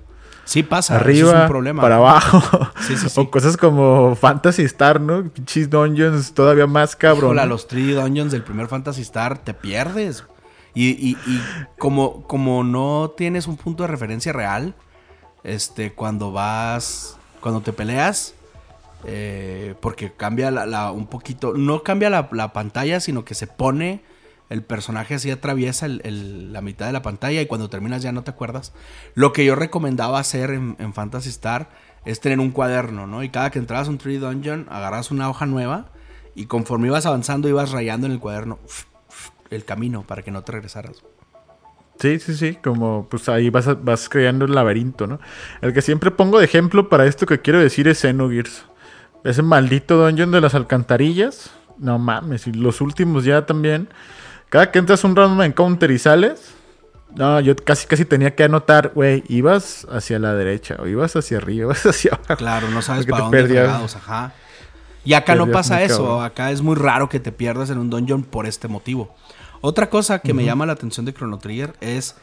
Sí pasa, Arriba, es un problema. para abajo. Sí, sí, sí. o cosas como Fantasy Star, ¿no? Pinches dungeons todavía más cabrón. Hola, los 3 dungeons del primer Fantasy Star te pierdes. Y, y, y, como, como no tienes un punto de referencia real, este, cuando vas, cuando te peleas, eh, porque cambia la, un poquito, no cambia la, la, pantalla, sino que se pone el personaje así atraviesa la mitad de la pantalla y cuando terminas ya no te acuerdas. Lo que yo recomendaba hacer en, Fantasy Star es tener un cuaderno, ¿no? Y cada que entrabas a un 3 dungeon, agarras una hoja nueva y conforme ibas avanzando ibas rayando en el cuaderno el camino para que no te regresaras. Sí, sí, sí, como pues ahí vas, vas creando el laberinto, ¿no? El que siempre pongo de ejemplo para esto que quiero decir es Xenogears. Ese maldito dungeon de las alcantarillas. No mames, y los últimos ya también. Cada que entras un random encounter y sales. No, yo casi casi tenía que anotar, güey, ibas hacia la derecha, o ibas hacia arriba, ibas hacia abajo. Claro, no sabes para dónde pegados, ajá. Y acá no pasa eso, cabrón. acá es muy raro que te pierdas en un dungeon por este motivo. Otra cosa que uh -huh. me llama la atención de Chrono Trigger es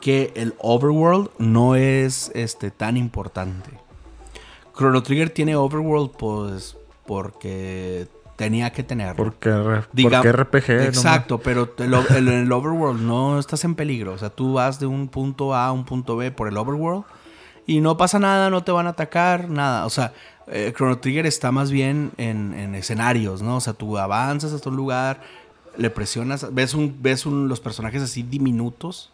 que el overworld no es este, tan importante. Chrono Trigger tiene overworld pues porque tenía que tenerlo. Porque, Diga, porque RPG. Exacto, no pero el, el, el, overworld no estás en peligro. O sea, tú vas de un punto A a un punto B por el overworld y no pasa nada, no te van a atacar, nada. O sea, eh, Chrono Trigger está más bien en, en escenarios, ¿no? O sea, tú avanzas hasta un lugar le presionas, ves, un, ves un, los personajes así diminutos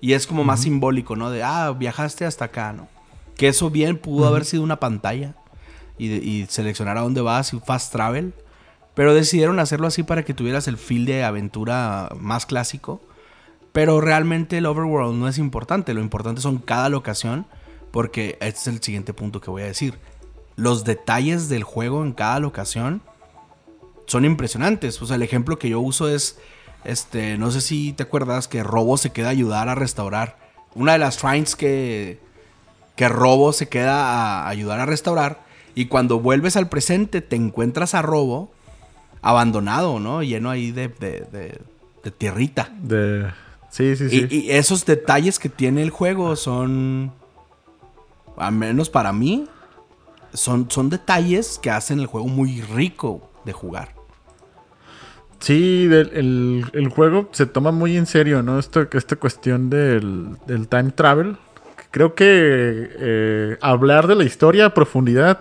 y es como uh -huh. más simbólico, ¿no? De, ah, viajaste hasta acá, ¿no? Que eso bien pudo uh -huh. haber sido una pantalla. y, seleccionar a dónde vas y fast travel. Pero decidieron hacerlo así para que tuvieras el feel de aventura más clásico. Pero realmente el overworld no es importante. Lo importante son cada locación. Porque este es el siguiente punto que voy a decir. Los detalles del juego en cada locación son impresionantes. O sea, el ejemplo que yo uso es. Este, no sé si te acuerdas que Robo se queda a ayudar a restaurar. Una de las shrines que, que Robo se queda a ayudar a restaurar. Y cuando vuelves al presente, te encuentras a Robo abandonado, ¿no? Lleno ahí de, de, de, tierrita. De... Sí, sí, sí. Y, esos detalles que tiene el juego son, al menos para mí, son, son detalles que hacen el juego muy rico de jugar. Sí, el, juego se toma muy en serio, ¿no? Esto, esta cuestión del, del time travel. Creo que eh, hablar de la historia a profundidad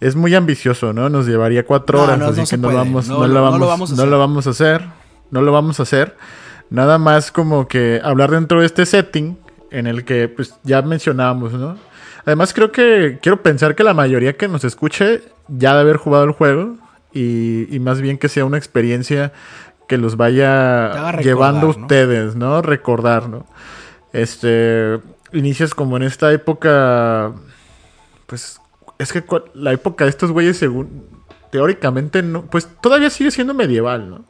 es muy ambicioso, ¿no? Nos llevaría cuatro horas, así que no, vamos, no, lo vamos, no, lo vamos, a hacer. No lo vamos a hacer. Nada más como que hablar dentro de este setting en el que pues ya mencionábamos, ¿no? Además creo que quiero pensar que la mayoría que nos escuche ya de haber jugado el juego y, más bien que sea una experiencia que los vaya llevando ustedes, ¿no? Recordar, ¿no? Este, inicias como en esta época, pues es que la época de estos güeyes, según, teóricamente, no, pues todavía sigue siendo medieval, ¿no?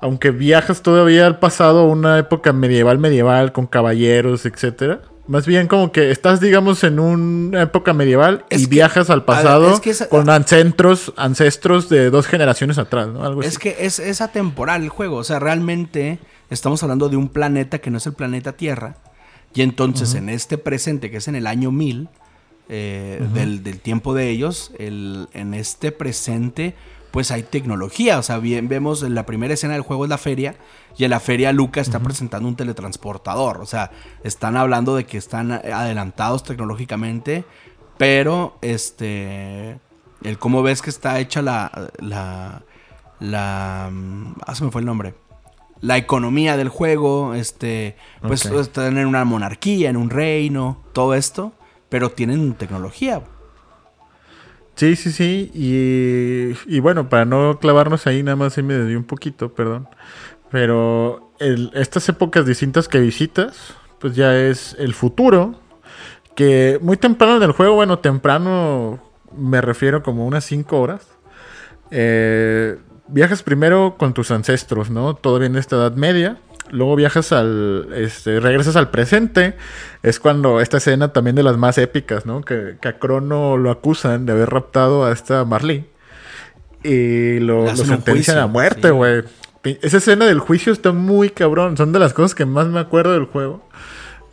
Aunque viajas todavía al pasado, una época medieval, medieval, con caballeros, etcétera. Más bien como que estás, digamos, en una época medieval y viajas al pasado con ancestros, ancestros de dos generaciones atrás, ¿no? Algo es que es, es atemporal el juego. O sea, realmente estamos hablando de un planeta que no es el planeta Tierra y entonces en este presente, que es en el año 1000, eh, del, tiempo de ellos, el, en este presente, pues hay tecnología. O sea, bien vemos en la primera escena del juego es la feria. Y en la feria Luca está presentando un teletransportador. O sea, están hablando de que están adelantados tecnológicamente. Pero, este. El cómo ves que está hecha la. La. La. Ah, se me fue el nombre la economía del juego, este, pues están en una monarquía, en un reino, todo esto, pero tienen tecnología. Sí, sí, sí, y, bueno, para no clavarnos ahí, nada más ahí me desvió un poquito, perdón, pero estas épocas distintas que visitas, pues ya es el futuro, que muy temprano en el juego, bueno, temprano me refiero como unas 5 horas, eh, viajas primero con tus ancestros, ¿no? Todavía en esta Edad Media. Luego viajas al. Este, regresas al presente. Es cuando esta escena también de las más épicas, ¿no? Que, a Crono lo acusan de haber raptado a esta Marley. Y lo, lo sentencian a muerte, güey. Esa escena del juicio está muy cabrón. Son de las cosas que más me acuerdo del juego.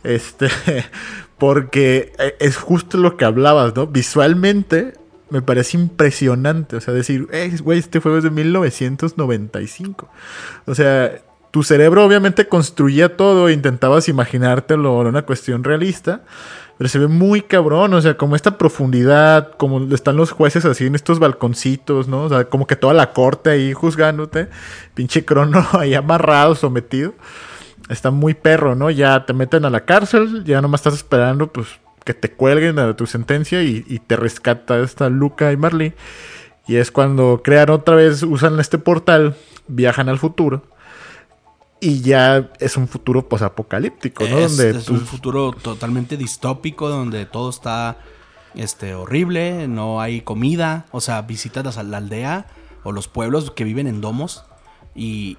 Este. Porque eh, es justo lo que hablabas, ¿no? Visualmente me parece impresionante. O sea, decir, güey, este juego es de 1995. O sea, tu cerebro obviamente construía todo e intentabas imaginártelo en una cuestión realista. Pero se ve muy cabrón, o sea, como esta profundidad, como están los jueces así en estos balconcitos, ¿no? O sea, como que toda la corte ahí juzgándote, pinche crono ahí amarrado, sometido. Está muy perro, ¿no? Ya te meten a la cárcel, ya nomás estás esperando, pues, que te cuelguen a tu sentencia y, te rescata esta Luca y Marley. Y es cuando crean otra vez, usan este portal, viajan al futuro. Y ya es un futuro posapocalíptico, ¿no? Es, donde es un futuro totalmente distópico, donde todo está este, horrible, no hay comida. O sea, visitas la aldea o los pueblos que viven en domos. Y,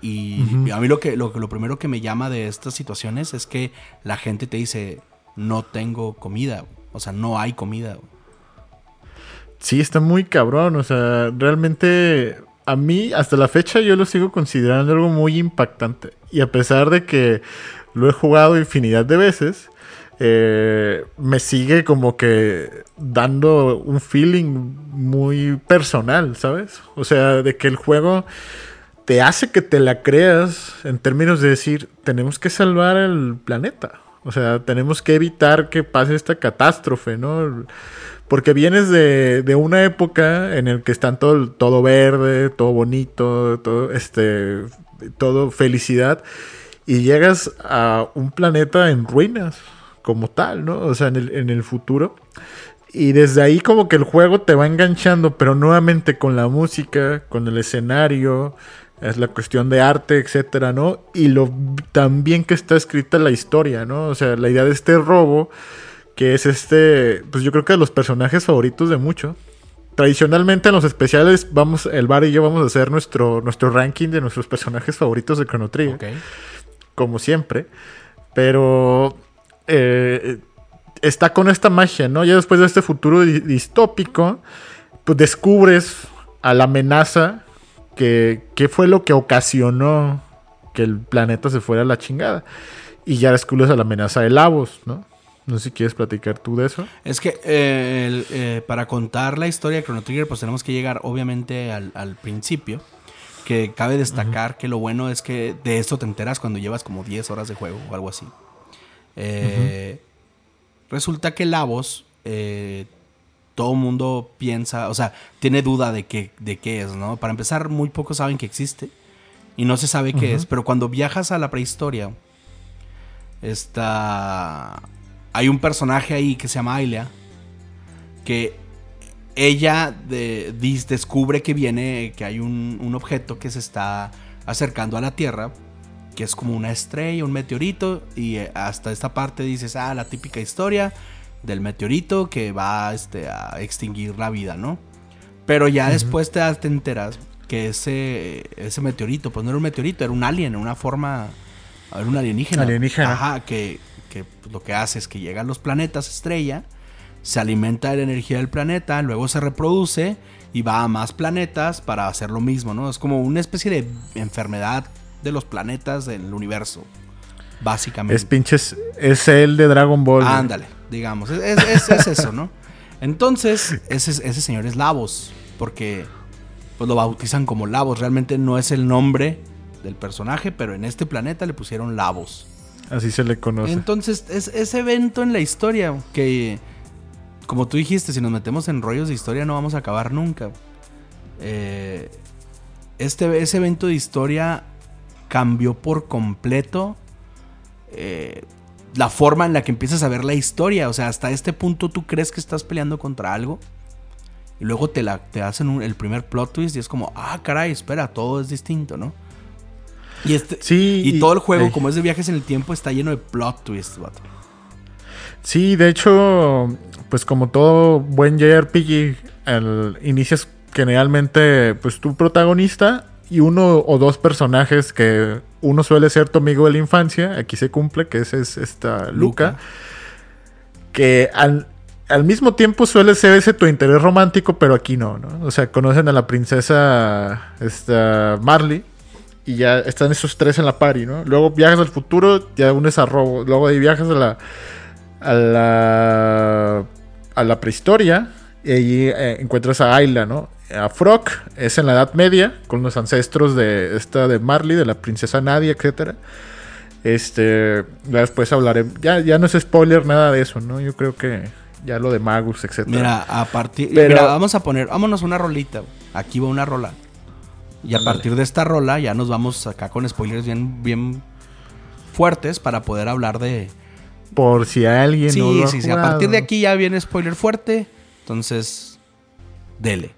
a mí lo, que, lo, lo primero que me llama de estas situaciones es que la gente te dice, no tengo comida. O sea, no hay comida. Sí, está muy cabrón. O sea, realmente a mí hasta la fecha yo lo sigo considerando algo muy impactante. Y a pesar de que lo he jugado infinidad de veces, eh, me sigue como que dando un feeling muy personal, ¿sabes? O sea, de que el juego te hace que te la creas en términos de decir, tenemos que salvar el planeta. O sea, tenemos que evitar que pase esta catástrofe, ¿no? Porque vienes de, de una época en la que están todo, todo verde, todo bonito, todo, este, todo felicidad, y llegas a un planeta en ruinas, como tal, ¿no? O sea, en el, en el futuro. Y desde ahí como que el juego te va enganchando, pero nuevamente con la música, con el escenario, es la cuestión de arte, etcétera, ¿no? Y lo también que está escrita la historia, ¿no? O sea, la idea de este robo, que es este, pues yo creo que de los personajes favoritos de muchos. Tradicionalmente en los especiales vamos, el bar y yo vamos a hacer nuestro, nuestro ranking de nuestros personajes favoritos de Chrono Trigger. Como siempre. Pero eh, está con esta magia, ¿no? Ya después de este futuro di- distópico, pues descubres a la amenaza que, que fue lo que ocasionó que el planeta se fuera a la chingada. Y ya descubres a la amenaza de Lavos, ¿no? No sé si quieres platicar tú de eso. Es que eh, el- eh, para contar la historia de Chrono Trigger, pues tenemos que llegar obviamente al, al principio. Que cabe destacar que lo bueno es que de esto te enteras cuando llevas como 10 horas de juego o algo así. Eh, Resulta que Lavos, eh, todo mundo piensa, o sea, tiene duda de qué, de qué es, ¿no? Para empezar, muy pocos saben que existe y no se sabe qué es, pero cuando viajas a la prehistoria, está... Hay un personaje ahí que se llama Ailia, que ella de- descubre que viene, que hay un, un objeto que se está acercando a la Tierra, que es como una estrella, un meteorito, y eh, hasta esta parte dices, ah, la típica historia del meteorito que va este, a extinguir la vida, ¿no? Pero ya después te enteras que ese, ese meteorito, pues no era un meteorito, era un alien, una forma, era un alienígena. Alienígena. Ajá, que, que pues, lo que hace es que llegan los planetas estrella, se alimenta de la energía del planeta, luego se reproduce y va a más planetas para hacer lo mismo, ¿no? Es como una especie de enfermedad de los planetas del universo, básicamente. Es pinches. Es el de Dragon Ball. Ándale, digamos. Es, es- es- es eso, ¿no? Entonces, ese, ese señor es Lavos, porque pues lo bautizan como Lavos. Realmente no es el nombre del personaje, pero en este planeta le pusieron Lavos. Así se le conoce. Entonces, es ese evento en la historia que, como tú dijiste, si nos metemos en rollos de historia no vamos a acabar nunca. Eh, este, ese evento de historia cambió por completo eh, la forma en la que empiezas a ver la historia. O sea, hasta este punto tú crees que estás peleando contra algo. Y luego te, la, te hacen el primer plot twist y es como, ah, caray, espera, todo es distinto, ¿no? Y, este, Sí, y y- todo el juego, como es de viajes en el tiempo, está lleno de plot twists, vato. Sí, de hecho, pues como todo buen JRPG, el, inicias generalmente, pues tu protagonista y uno o dos personajes que uno suele ser tu amigo de la infancia, aquí se cumple, que ese es esta Luca, que al, al mismo tiempo suele ser ese tu interés romántico, pero aquí no, ¿no? O sea, conocen a la princesa esta Marley y ya están esos tres en la party, ¿no? Luego viajas al futuro, ya unes a Robo, luego ahí viajas a la a la a la prehistoria y allí eh, encuentras a Ayla, ¿no? A Frog es en la Edad Media con los ancestros de esta de Marley, de la princesa Nadia, etcétera. Este, ya después hablaré, ya ya no es spoiler nada de eso, ¿no? Yo creo que ya lo de Magus, etcétera. Mira, a partir. Pero- Mira, vamos a poner. Vámonos una rolita. Aquí va una rola. Y a partir de esta rola ya nos vamos acá con spoilers bien, bien fuertes para poder hablar de. por si alguien Sí, no lo ha sí, sí. A partir de aquí ya viene spoiler fuerte. Entonces, dele.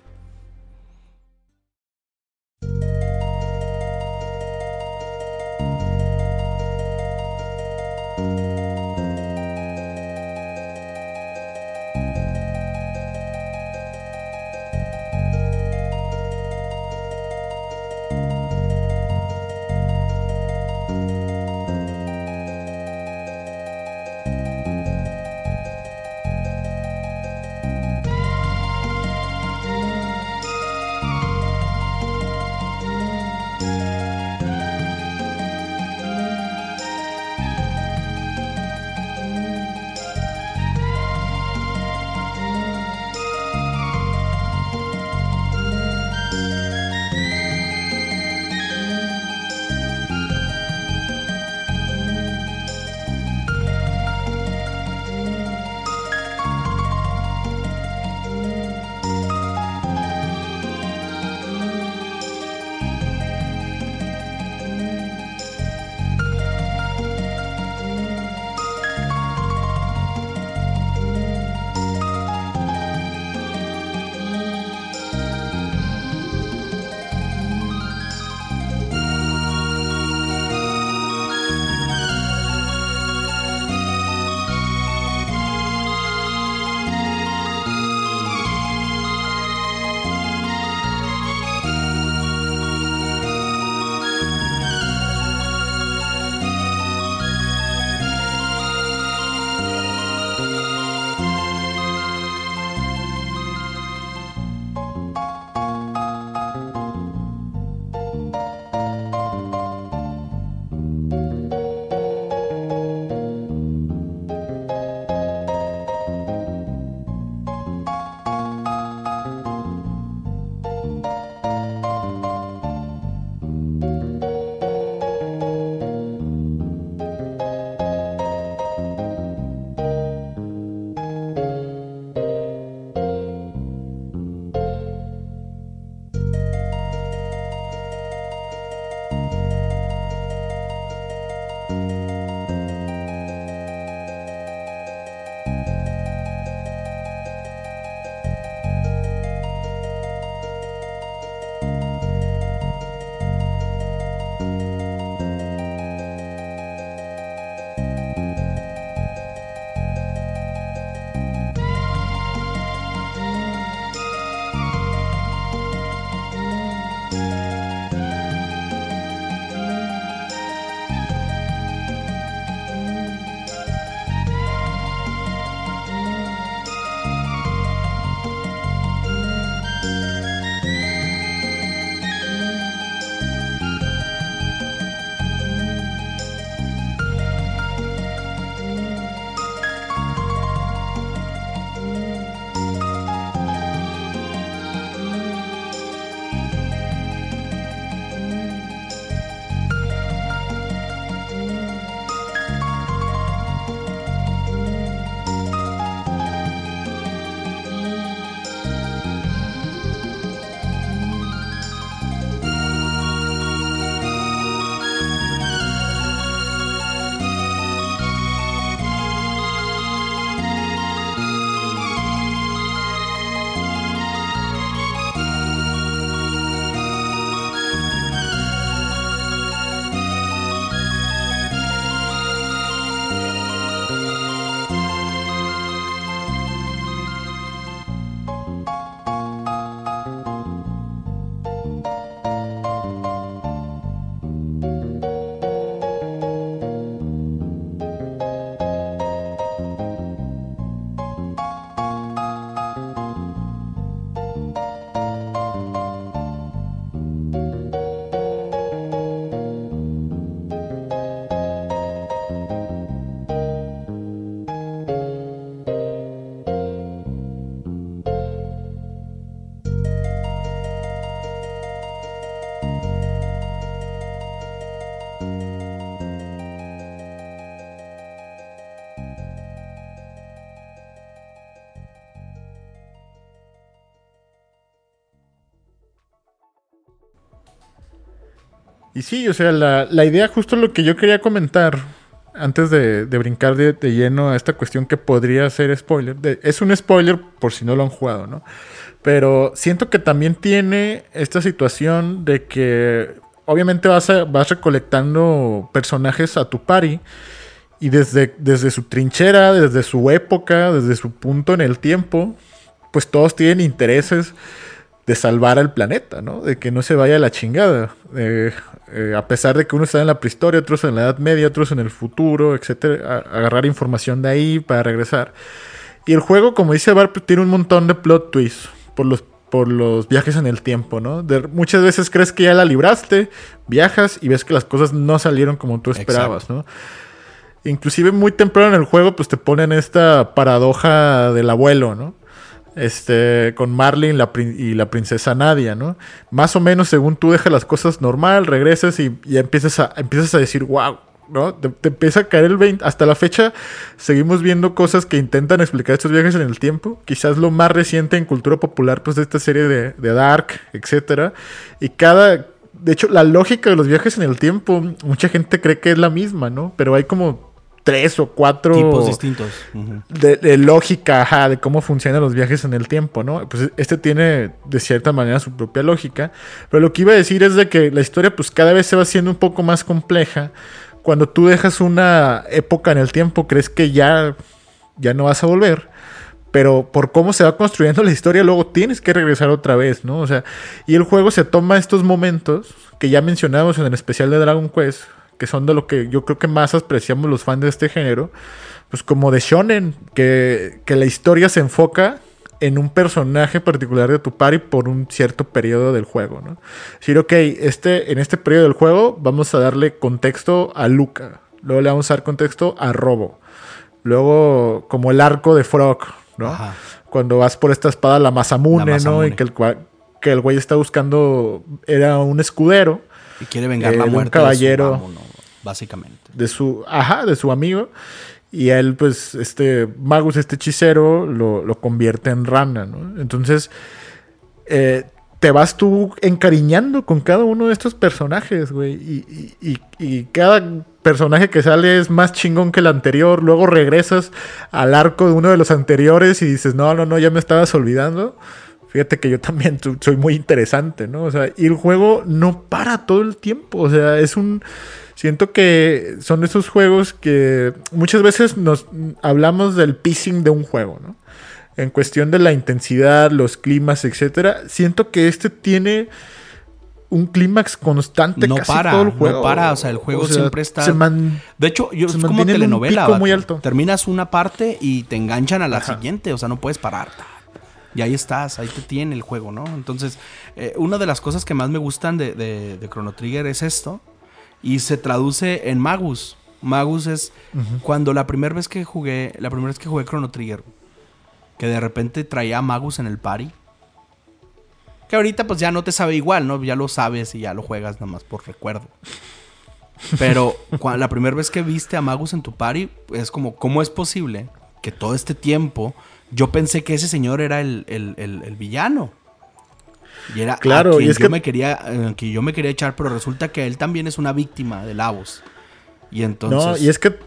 Y sí, o sea, la, idea, justo lo que yo quería comentar antes de, brincar de, lleno a esta cuestión que podría ser spoiler. es un spoiler por si no lo han jugado, ¿no? Pero siento que también tiene esta situación de que obviamente vas, vas recolectando personajes a tu party y desde, desde su trinchera, desde su época, desde su punto en el tiempo, pues todos tienen intereses de salvar al planeta, ¿no? De que no se vaya a la chingada. Eh, a pesar de que uno está en la prehistoria, otros en la Edad Media, otros en el futuro, etcétera, agarrar información de ahí para regresar. Y el juego, como dice Barb, tiene un montón de plot twists por los, por los viajes en el tiempo, ¿no? muchas veces crees que ya la libraste, viajas y ves que las cosas no salieron como tú esperabas, ¿no? Inclusive muy temprano en el juego, pues te ponen esta paradoja del abuelo, ¿no? Este, con Marlin y la princesa Nadia, ¿no? Más o menos según tú dejas las cosas normal, regresas y, y empiezas, a, empiezas a decir, wow, ¿no? Te, empieza a caer el 20. Hasta la fecha seguimos viendo cosas que intentan explicar estos viajes en el tiempo. Quizás lo más reciente en cultura popular, pues de esta serie de, de Dark, etcétera. Y cada... De hecho, la lógica de los viajes en el tiempo, mucha gente cree que es la misma, ¿no? Pero hay como tres o cuatro tipos distintos de, lógica, ajá, de cómo funcionan los viajes en el tiempo, ¿no? Pues este tiene de cierta manera su propia lógica, pero lo que iba a decir es de que la historia pues cada vez se va haciendo un poco más compleja. Cuando tú dejas una época en el tiempo, crees que ya ya no vas a volver, pero por cómo se va construyendo la historia, luego tienes que regresar otra vez, ¿no? O sea, y el juego se toma estos momentos que ya mencionamos en el especial de Dragon Quest, que son de lo que yo creo que más apreciamos los fans de este género, pues como de shonen, que, la historia se enfoca en un personaje particular de tu party por un cierto periodo del juego, ¿no? Decir, ok, este, en este periodo del juego vamos a darle contexto a Luca, luego le vamos a dar contexto a Robo, luego como el arco de Frog, ¿no? Cuando vas por esta espada la Masamune, ¿no? Y que el, que el güey está buscando, era un escudero y quiere vengar la eh, muerte un caballero, de su básicamente. De su, ajá, de su amigo. Y él, pues, este Magus, este hechicero, lo, convierte en rana, ¿no? Entonces, eh, te vas tú encariñando con cada uno de estos personajes, güey. Y, y, cada personaje que sale es más chingón que el anterior, luego regresas al arco de uno de los anteriores y dices, no, no, no, ya me estabas olvidando. Fíjate que yo también soy muy interesante, ¿no? O sea, y el juego no para todo el tiempo, o sea, es un... Siento que son esos juegos que muchas veces nos hablamos del pacing de un juego, ¿no? En cuestión de la intensidad, los climas, etcétera. Siento que este tiene un clímax constante no casi para, todo el juego. No para, o sea, el juego O sea, siempre está. se man- de hecho, yo, se es como un telenovela. vato. muy alto. Terminas una parte y te enganchan a la Ajá. siguiente, o sea, no puedes parar. Y ahí estás, ahí te tiene el juego, ¿no? Entonces, eh, una de las cosas que más me gustan de, de, de Chrono Trigger es esto. Y se traduce en Magus. Magus es cuando la primera vez que jugué, la primera vez que jugué Chrono Trigger, que de repente traía a Magus en el party. Que ahorita pues ya no te sabe igual, ¿no? Ya lo sabes y ya lo juegas nomás por recuerdo. Pero la primera vez que viste a Magus en tu party, es como, ¿cómo es posible que todo este tiempo yo pensé que ese señor era el, el- el- el villano? Y era Claro, a quien y es yo que- me quería, eh, que yo me quería echar, pero resulta que él también es una víctima de Lavos. Y entonces. No, y es que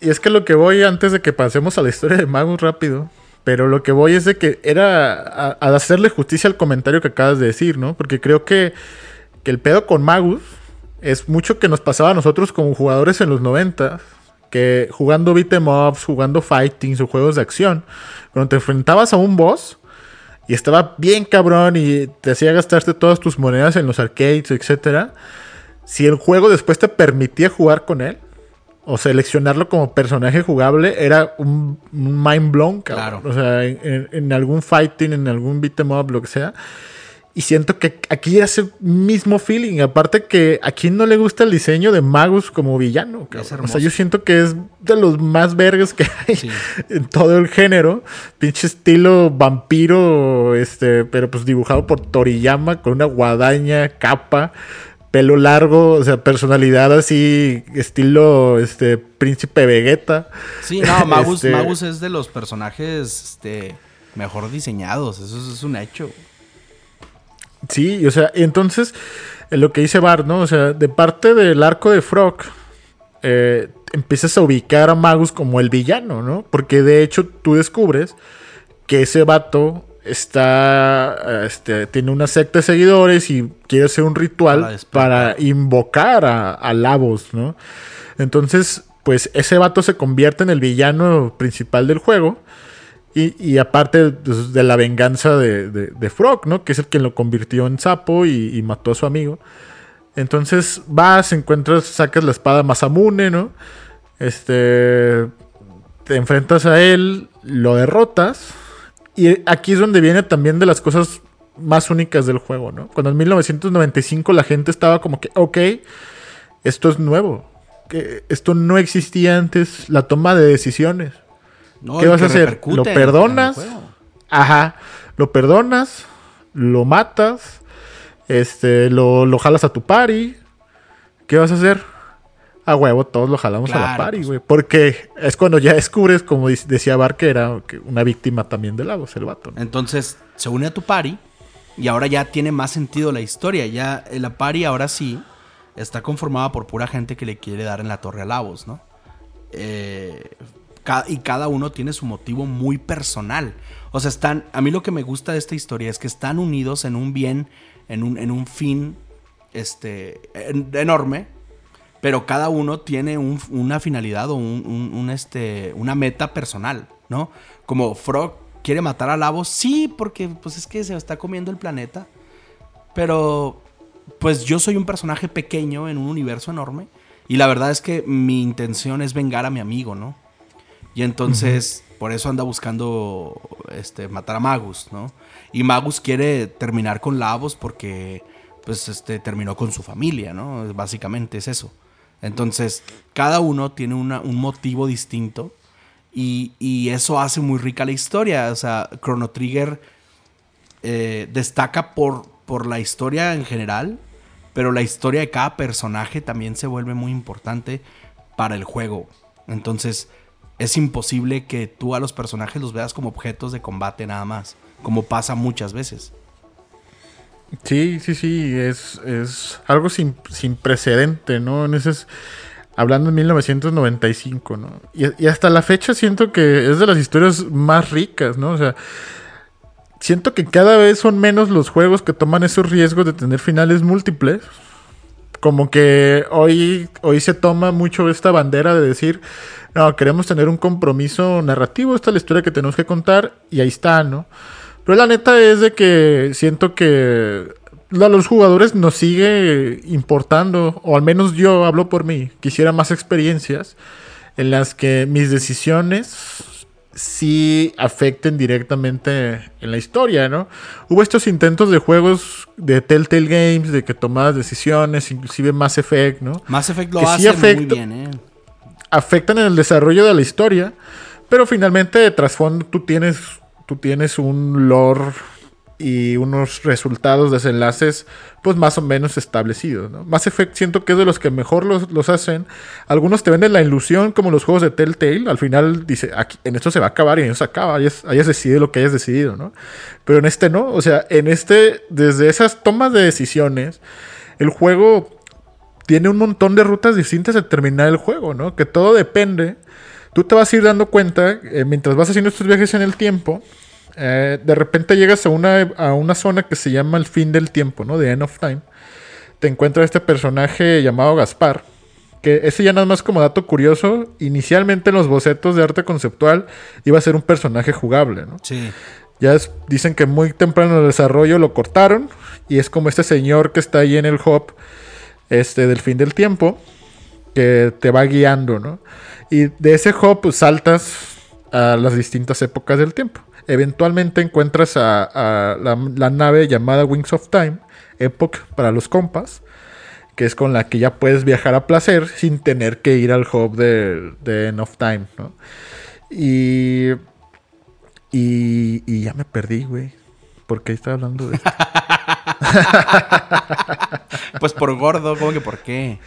y es que lo que voy antes de que pasemos a la historia de Magus rápido, pero lo que voy es de que era a, a hacerle justicia al comentario que acabas de decir, ¿no? Porque creo que, que el pedo con Magus es mucho que nos pasaba a nosotros como jugadores en los 90 que jugando beat'em ups, jugando fightings o juegos de acción, cuando te enfrentabas a un boss y estaba bien cabrón y te hacía gastarte todas tus monedas en los arcades, etcétera, si el juego después te permitía jugar con él o seleccionarlo como personaje jugable, era un, mind blown, cabrón. Claro. O sea, en, en- en algún fighting, en algún beat'em up, lo que sea. Y siento que aquí ese mismo feeling. Aparte que a quien no le gusta el diseño de Magus como villano. o sea, yo siento que es de los más vergas que hay Sí. en todo el género. Pinche estilo vampiro, este, pero pues dibujado por Toriyama con una guadaña, capa, pelo largo, o sea, personalidad así, estilo este príncipe Vegeta. Sí, no, Magus, Este- Magus es de los personajes este, mejor diseñados. Eso es, es un hecho. Sí, o sea, entonces eh, lo que dice Bart, ¿no? O sea, de parte del arco de Frog, eh, empiezas a ubicar a Magus como el villano, ¿no? Porque de hecho tú descubres que ese vato está, eh, este, tiene una secta de seguidores y quiere hacer un ritual para, invocar a, a Lavos, ¿no? Entonces, pues ese vato se convierte en el villano principal del juego. Y, aparte pues, de la venganza de, Frog, ¿no? Que es el que lo convirtió en sapo y, y mató a su amigo. Entonces vas, encuentras, sacas la espada Masamune, ¿no? Este. Te enfrentas a él, lo derrotas. Y aquí es donde viene también de las cosas más únicas del juego, ¿no? Cuando en 1995 la gente estaba como que, ok, esto es nuevo. Que esto no existía antes, la toma de decisiones. No, ¿Qué vas a hacer? ¿Lo perdonas? Ajá. Lo perdonas, lo matas, este, lo, lo jalas a tu party. ¿Qué vas a hacer? A huevo, todos lo jalamos a la party, pues. güey. Porque es cuando ya descubres, como decía Bar, que era una víctima también de Lagos, el vato. ¿no? Entonces se une a tu party y ahora ya tiene más sentido la historia. Ya eh, la party ahora sí está conformada por pura gente que le quiere dar en la torre a Lavos, ¿no? Eh, y cada uno tiene su motivo muy personal. O sea, están. A mí lo que me gusta de esta historia es que están unidos en un bien, en un, en un fin este, en- enorme. Pero cada uno tiene un- una finalidad o un, este, una meta personal, ¿no? Como Frog quiere matar a Lavos, sí, porque pues es que se está comiendo el planeta. Pero pues yo soy un personaje pequeño en un universo enorme. Y la verdad es que mi intención es vengar a mi amigo, ¿no? Y entonces, por eso anda buscando este, matar a Magus, ¿no? Y Magus quiere terminar con Lavos porque, pues, este, terminó con su familia, ¿no? Básicamente es eso. Entonces, cada uno tiene una- un motivo distinto y, y eso hace muy rica la historia. O sea, Chrono Trigger eh, destaca por, por la historia en general, pero la historia de cada personaje también se vuelve muy importante para el juego. Entonces, es imposible que tú a los personajes los veas como objetos de combate nada más, como pasa muchas veces. Sí, sí, sí, es, es algo sin, sin precedente, ¿no? En ese es- Hablando en 1995, ¿no? Y, y, hasta la fecha siento que es de las historias más ricas, ¿no? O sea, siento que cada vez son menos los juegos que toman esos riesgos de tener finales múltiples. Como que hoy, hoy se toma mucho esta bandera de decir, no, queremos tener un compromiso narrativo, esta es la historia que tenemos que contar y ahí está, ¿no? Pero la neta es de que siento que a los jugadores nos sigue importando, o al menos yo hablo por mí, quisiera más experiencias en las que mis decisiones sí afecten directamente en la historia, ¿no? Hubo estos intentos de juegos de Telltale Games, de que tomadas decisiones, inclusive Mass Effect, ¿no? Mass Effect lo hace muy bien, ¿eh? Afectan en el desarrollo de la historia, pero finalmente de trasfondo tú tienes, tú tienes un lore y unos resultados, desenlaces, pues más o menos establecidos. ¿no? Mass Effect siento que es de los que mejor los, hacen. Algunos te venden la ilusión, como los juegos de Telltale. Al final dice, aquí, en esto se va a acabar y en eso se acaba. Hayas, hayas decidido lo que hayas decidido, ¿no? Pero en este no. O sea, en este, desde esas tomas de decisiones, el juego tiene un montón de rutas distintas de terminar el juego, ¿no? Que todo depende. Tú te vas a ir dando cuenta, eh, mientras vas haciendo estos viajes en el tiempo, eh, de repente llegas a una, a una zona que se llama el fin del tiempo, ¿no? The End of Time. Te encuentras este personaje llamado Gaspar. Que ese ya nada más como dato curioso, inicialmente en los bocetos de arte conceptual iba a ser un personaje jugable, ¿no? Sí. Ya dicen que muy temprano en el desarrollo lo cortaron y es como este señor que está ahí en el hub este, del fin del tiempo que te va guiando, ¿no? Y de ese hub pues, saltas a las distintas épocas del tiempo. Eventualmente encuentras a, la, nave llamada Wings of Time, Epoch para los compas, que es con la que ya puedes viajar a placer sin tener que ir al hub de, de End of Time, ¿no? Y, y, ya me perdí, güey. ¿Por qué estaba hablando de esto? pues por gordo, ¿cómo que por qué?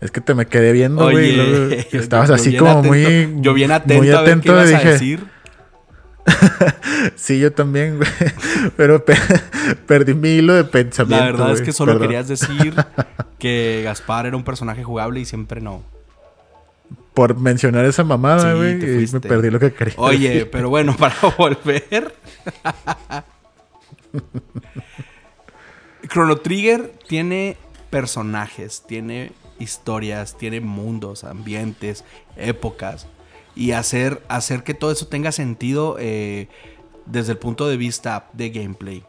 Es que te me quedé viendo, güey. Estabas así como muy. Yo bien atento, muy atento a ver qué ibas a decir. sí, yo también, güey. Pero perdí mi hilo de pensamiento. La verdad es que solo querías decir que Gaspar era un personaje jugable y siempre no. Por mencionar esa mamada, güey, me perdí lo que quería. Oye, pero bueno, para volver. Chrono Trigger tiene personajes, tiene historias, tiene mundos, ambientes, épocas y hacer, hacer que todo eso tenga sentido eh, desde el punto de vista de gameplay.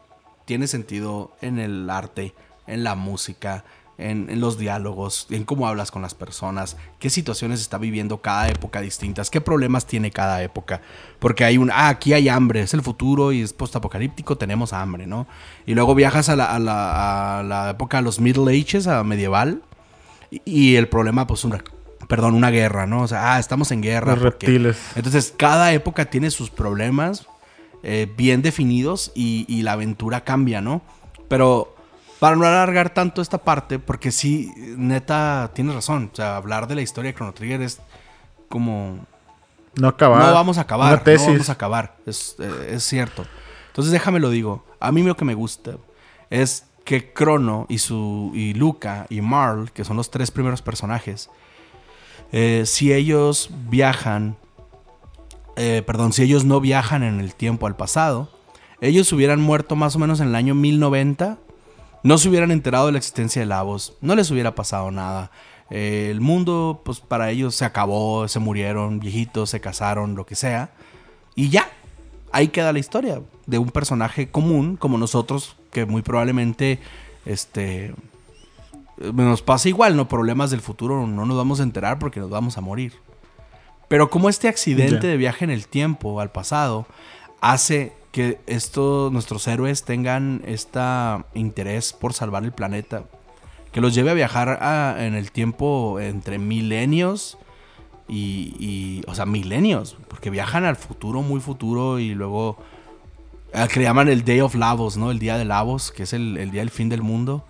Tiene sentido en el arte, en la música, en, los diálogos, en cómo hablas con las personas, qué situaciones está viviendo cada época distintas, qué problemas tiene cada época. Porque hay un, ah, aquí hay hambre, es el futuro y es postapocalíptico, tenemos hambre, ¿no? Y luego viajas a la, a la, a la época de los Middle Ages, a medieval, y, y el problema, pues, una, perdón, una guerra, ¿no? O sea, ah, estamos en guerra. Los reptiles. Entonces, cada época tiene sus problemas eh, bien definidos y, la aventura cambia, ¿no? Pero para no alargar tanto esta parte, porque sí, neta, tienes razón. O sea, hablar de la historia de Chrono Trigger es como... No acabar. No vamos a acabar. No vamos a acabar. Es, eh, es cierto. Entonces, déjame lo digo. A mí lo que me gusta es que Crono y su y Luca y Marl, que son los tres primeros personajes, eh, si ellos viajan, eh, perdón, si ellos no viajan en el tiempo al pasado, ellos hubieran muerto más o menos en el año 1090, no se hubieran enterado de la existencia de Lavos, no les hubiera pasado nada. Eh, el mundo, pues para ellos se acabó, se murieron, viejitos, se casaron, lo que sea. Y ya, ahí queda la historia de un personaje común como nosotros, que muy probablemente este, nos pasa igual, ¿no? Problemas del futuro no nos vamos a enterar porque nos vamos a morir. Pero como este accidente de viaje en el tiempo, al pasado, hace que estos, nuestros héroes tengan este interés por salvar el planeta, que los lleve a viajar en el tiempo entre milenios y, o sea, milenios, porque viajan al futuro, muy futuro, y luego, que le llaman el Day of Lavos, ¿no? El día de Lavos, que es el, el día del fin del mundo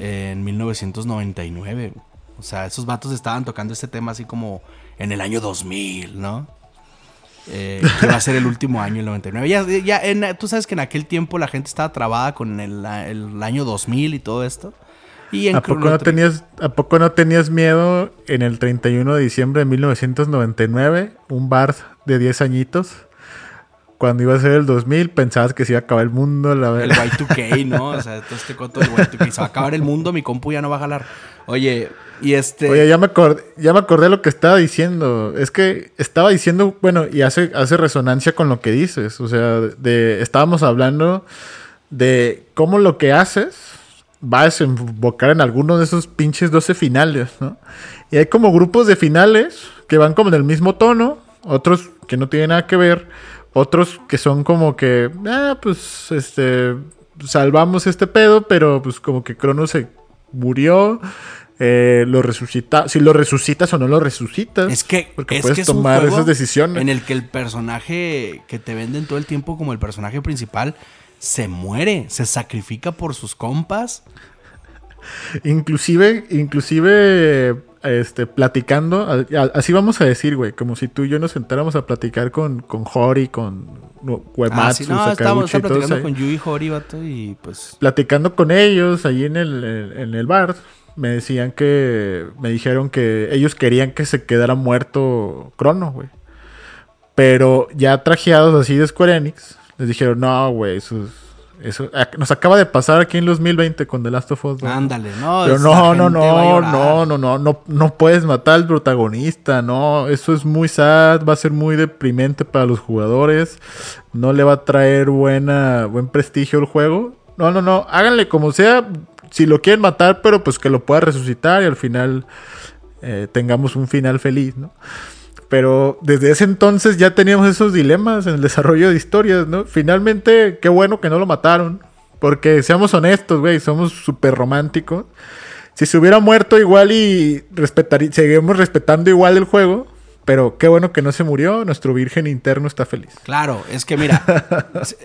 en 1999. O sea, esos vatos estaban tocando este tema así como en el año 2000, ¿no? Eh, que va a ser el último año, el 99. Ya, ya tú sabes que en aquel tiempo la gente estaba trabada con el, año 2000 y todo esto. Y en ¿A poco, no tenías, ¿A poco no tenías miedo en el 31 de diciembre de 1999? Un bar de 10 añitos. Cuando iba a ser el 2000, pensabas que se iba a acabar el mundo. La El verdad. Y2K, ¿no? O sea, todo este coto del Y2K. Se va a acabar el mundo, mi compu ya no va a jalar. Oye, y este. Oye, ya me, acordé, ya me acordé lo que estaba diciendo. Es que estaba diciendo, bueno, y hace, hace resonancia con lo que dices. O sea, de, estábamos hablando de cómo lo que haces va a desembocar en alguno de esos pinches 12 finales, ¿no? Y hay como grupos de finales que van como en el mismo tono, otros que no tienen nada que ver, otros que son como que, ah, pues, este, salvamos este pedo, pero pues como que Crono se murió, eh, lo resucita, si lo resucitas o no lo resucitas. Es que, porque es puedes que es un tomar juego esas decisiones. En el que el personaje que te venden todo el tiempo como el personaje principal se muere, se sacrifica por sus compas. Inclusive, inclusive, este, platicando, así vamos a decir, güey, como si tú y yo nos sentáramos a platicar con, con Hori, con no, Ah, Uematsu, sí, no, Sakaguchi estaba y todos platicando con Yui Hori, vato, y pues. platicando con ellos ahí en el, en el bar, me decían que, me dijeron que ellos querían que se quedara muerto Crono, güey. Pero ya trajeados así de Square Enix, les dijeron, no, güey, eso, es- eso nos acaba de pasar aquí en 2020 con The Last of Us. güey". Ándale, no. Pero no, no, no, no, no, no, no, no puedes matar al protagonista, no, eso es muy sad, va a ser muy deprimente para los jugadores, no le va a traer buena, buen prestigio al juego. No, no, no, háganle como sea, si lo quieren matar, pero pues que lo pueda resucitar y al final eh, tengamos un final feliz, ¿no? Pero desde ese entonces ya teníamos esos dilemas en el desarrollo de historias, ¿no? Finalmente, qué bueno que no lo mataron. Porque seamos honestos, güey, somos súper románticos. Si se hubiera muerto igual y respetarí- seguimos respetando igual el juego. Pero qué bueno que no se murió. Nuestro virgen interno está feliz. Claro, es que mira, es,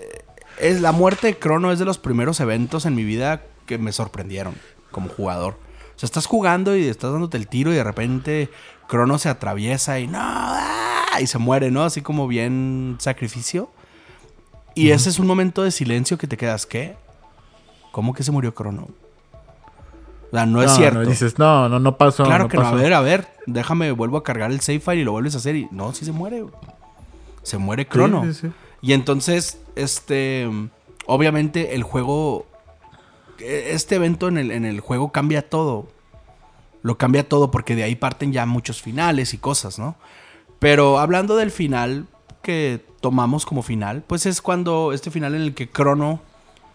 es- la muerte de Crono es de los primeros eventos en mi vida que me sorprendieron como jugador. O sea, estás jugando y estás dándote el tiro y de repente Crono se atraviesa y no, ¡ah! y se muere, ¿no? Así como bien sacrificio. Y ese es un momento de silencio que te quedas, ¿qué? ¿Cómo que se murió Crono? O sea, no, es cierto. dices, no, no, no pasó. Claro no que no. A pasó". ver, a ver, déjame, vuelvo a cargar el save file y lo vuelves a hacer. Y no, sí se muere. Se muere Crono. sí, sí. Y entonces, este, obviamente el juego, e- este evento en el, en el juego cambia todo. Lo cambia todo porque de ahí parten ya muchos finales y cosas, ¿no? Pero hablando del final que tomamos como final, pues es cuando este final en el que Crono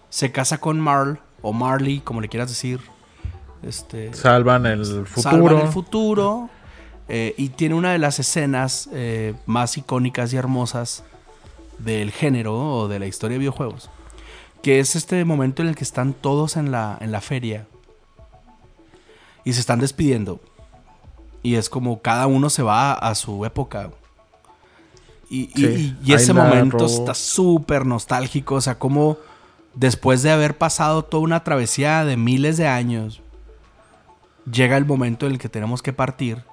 se casa con Marl o Marley, como le quieras decir. Este, Salvan el futuro. salvan el futuro. eh, y tiene una de las escenas eh, más icónicas y hermosas del género o de la historia de videojuegos. Que es este momento en el que están todos en la, en la feria. Y se están despidiendo. Y es como cada uno se va a su época. Y, y- Sí, y- y ese momento está súper nostálgico. O sea, como después de haber pasado toda una travesía de miles de años, llega el momento en el que tenemos que partir.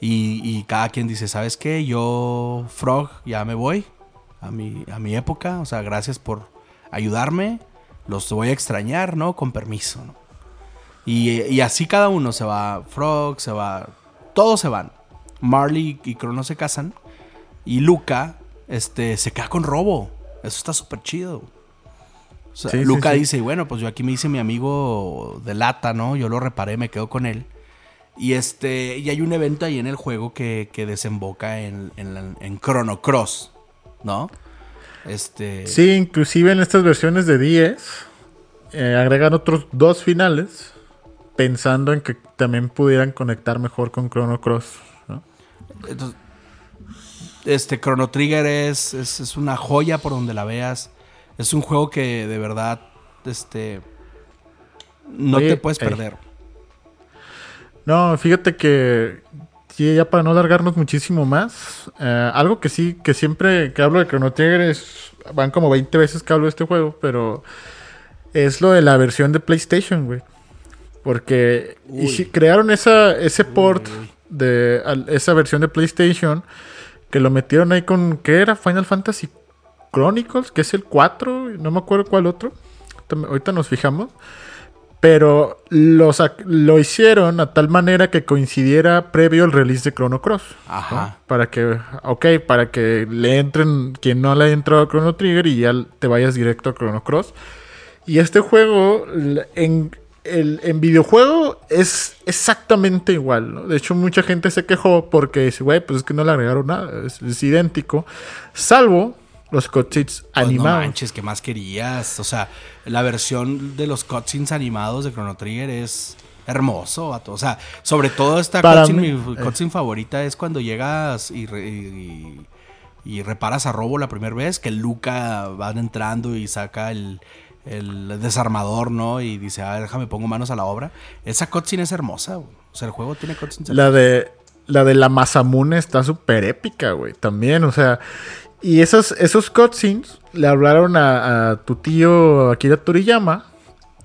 Y, y cada quien dice, ¿sabes qué? Yo, Frog, ya me voy a mi, a mi época. O sea, gracias por ayudarme. Los voy a extrañar, ¿no? Con permiso, ¿no? Y, y así cada uno se va. Frog se va. Todos se van. Marley y Crono se casan. Y Luca este, se queda con Robo. Eso está súper chido. O sea, Sí, sí, Luca sí. dice, bueno, pues yo aquí me hice mi amigo de lata, ¿no? Yo lo reparé, me quedo con él. Y este. Y hay un evento ahí en el juego que, que desemboca en, en, la- en Chrono Cross. ¿No? Este. Sí, inclusive en estas versiones de 10 eh, agregan otros dos finales pensando en que también pudieran conectar mejor con Chrono Cross. ¿no? Entonces, este Chrono Trigger es, es, es una joya por donde la veas. Es un juego que de verdad este, no Oye, te puedes ey. perder. No, fíjate que sí, ya para no alargarnos muchísimo más, eh, algo que sí, que siempre que hablo de Chrono Trigger es, van como 20 veces que hablo de este juego, pero es lo de la versión de PlayStation, güey. Porque y crearon esa, ese port uy. de al- esa versión de PlayStation que lo metieron ahí con, ¿qué era? Final Fantasy Chronicles, que es el 4, no me acuerdo cuál otro. Ahorita- nos fijamos. Pero ac- lo hicieron a tal manera que coincidiera previo el release de Chrono Cross. ¿no? Ajá. Para que, ok, para que le entren quien no le haya entrado a Chrono Trigger y ya te vayas directo a Chrono Cross. Y este juego, en, el, en videojuego, es exactamente igual. ¿no? De hecho, mucha gente se quejó porque dice, güey, pues es que no le agregaron nada. Es, es idéntico. Salvo los cutscenes Pues no animados. manches, ¿qué más querías? O sea, la versión de los cutscenes animados de Chrono Trigger es hermoso, vato. O sea, sobre todo esta cutscene, mí, mi eh. cutscene favorita es cuando llegas y, re- y- y reparas a Robo la primera vez, que Luca van entrando y saca el, el desarmador, ¿no? Y dice, ah, déjame pongo manos a la obra. Esa cutscene es hermosa, güey. O sea, el juego tiene cutscenes La de la de la Masamune está súper épica, güey. También, o sea. Y esos, esos cutscenes le hablaron a, a tu tío Akira Toriyama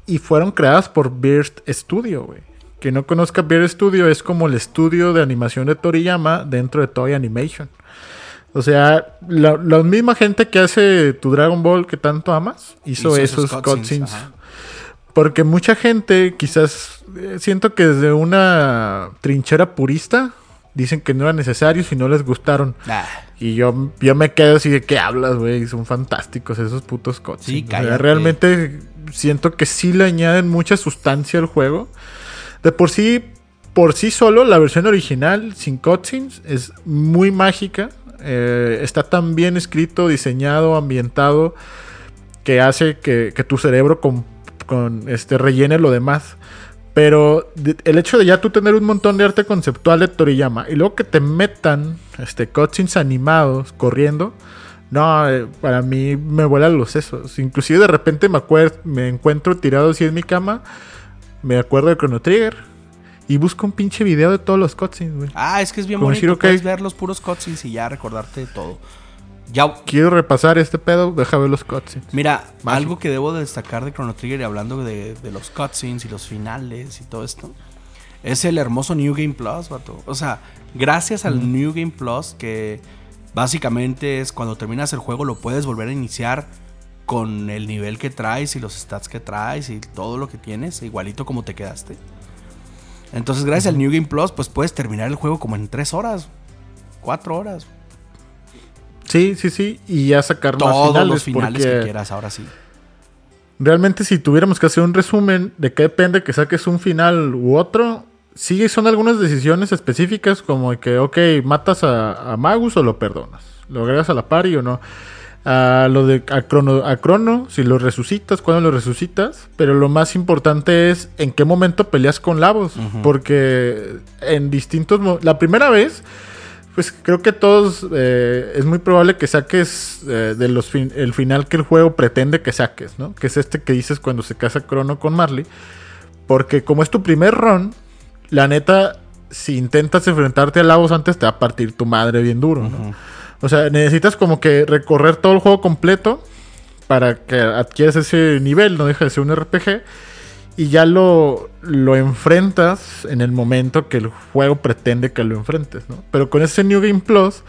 y fueron creadas por Beard Studio, güey. Que no conozca Beard Studio es como el estudio de animación de Toriyama dentro de Toy Animation. O sea, la, la misma gente que hace tu Dragon Ball que tanto amas hizo, Hizo esos esos cutscenes. Porque mucha gente, quizás, eh, siento que desde una trinchera purista, dicen que no era necesario si no les gustaron. Ah, Y yo, yo me quedo así de qué hablas, güey. Son fantásticos esos putos cutscenes. Sí, O sea, realmente siento que sí le añaden mucha sustancia al juego. De por sí, por sí solo, la versión original sin cutscenes es muy mágica. Eh, está tan bien escrito, diseñado, ambientado, que hace que, tu cerebro con, este, rellene lo demás. Pero el hecho de ya tú tener un montón de arte conceptual de Toriyama y luego que te metan este, cutscenes animados corriendo, no, eh, para mí me vuelan los sesos. Inclusive de repente me, acuer- me encuentro tirado así en mi cama, me acuerdo de Chrono Trigger y busco un pinche video de todos los cutscenes, güey. Ah, es que es bien Como bonito. Shiro Puedes Kai. ver los puros cutscenes y ya recordarte de todo. Ya, Quiero repasar este pedo, deja ver los cutscenes. Mira, algo que debo destacar de Chrono Trigger y hablando de, de los cutscenes y los finales y todo esto, es el hermoso New Game Plus, vato. O sea, gracias al New Game Plus, que básicamente es cuando terminas el juego lo puedes volver a iniciar con el nivel que traes y los stats que traes y todo lo que tienes, igualito como te quedaste. Entonces, gracias al New Game Plus, pues puedes terminar el juego como en 3 horas, 4 horas. Sí, sí, sí, y ya sacar más Todos finales. los finales que quieras, ahora sí. Realmente si tuviéramos que hacer un resumen de qué depende que saques un final u otro, sí son algunas decisiones específicas como que, ok, matas a, a Magus o lo perdonas, lo agregas a la party o no. A lo de a Crono, a Crono, si lo resucitas, cuándo lo resucitas, pero lo más importante es en qué momento peleas con Lavos, porque en distintos la primera vez pues creo que todos eh, es muy probable que saques eh, de los fin- el final que el juego pretende que saques, ¿no? Que es este que dices cuando se casa Crono con Marley. Porque como es tu primer run, la neta, si intentas enfrentarte a Lavos antes, te va a partir tu madre bien duro, ¿no? O sea, necesitas como que recorrer todo el juego completo para que adquieras ese nivel, no deja de ser un RPG. Y ya lo, lo enfrentas en el momento que el juego pretende que lo enfrentes, ¿no? Pero con ese New Game Plus,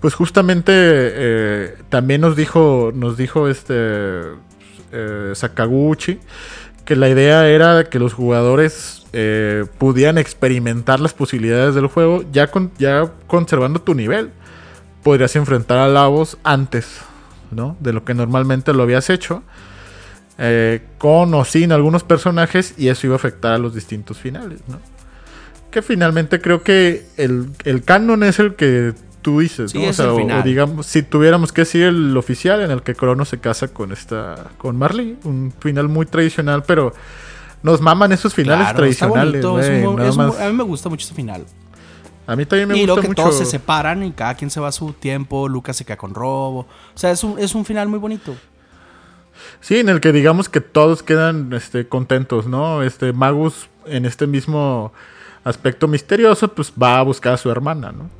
pues justamente eh, también nos dijo, nos dijo este eh, Sakaguchi que la idea era que los jugadores eh, pudieran experimentar las posibilidades del juego ya, con, ya conservando tu nivel. Podrías enfrentar a Lavos antes, ¿no? De lo que normalmente lo habías hecho eh, con o sin algunos personajes y eso iba a afectar a los distintos finales, ¿no? Que finalmente creo que el, el canon es el que tú dices, Sí, ¿no? O sea, digamos, si tuviéramos que decir el oficial en el que Crono se casa con esta, con Marley, un final muy tradicional, pero nos maman esos finales Claro, está tradicionales, bonito, es güey, un- nada es un- más. a mí me gusta mucho ese final. A mí también me y gusta luego que mucho. todos se separan y cada quien se va a su tiempo. Lucas se queda con Robo. O sea, es un, es un final muy bonito. Sí, en el que digamos que todos quedan este, contentos, ¿no? Este Magus, en este mismo aspecto misterioso, pues va a buscar a su hermana, ¿no?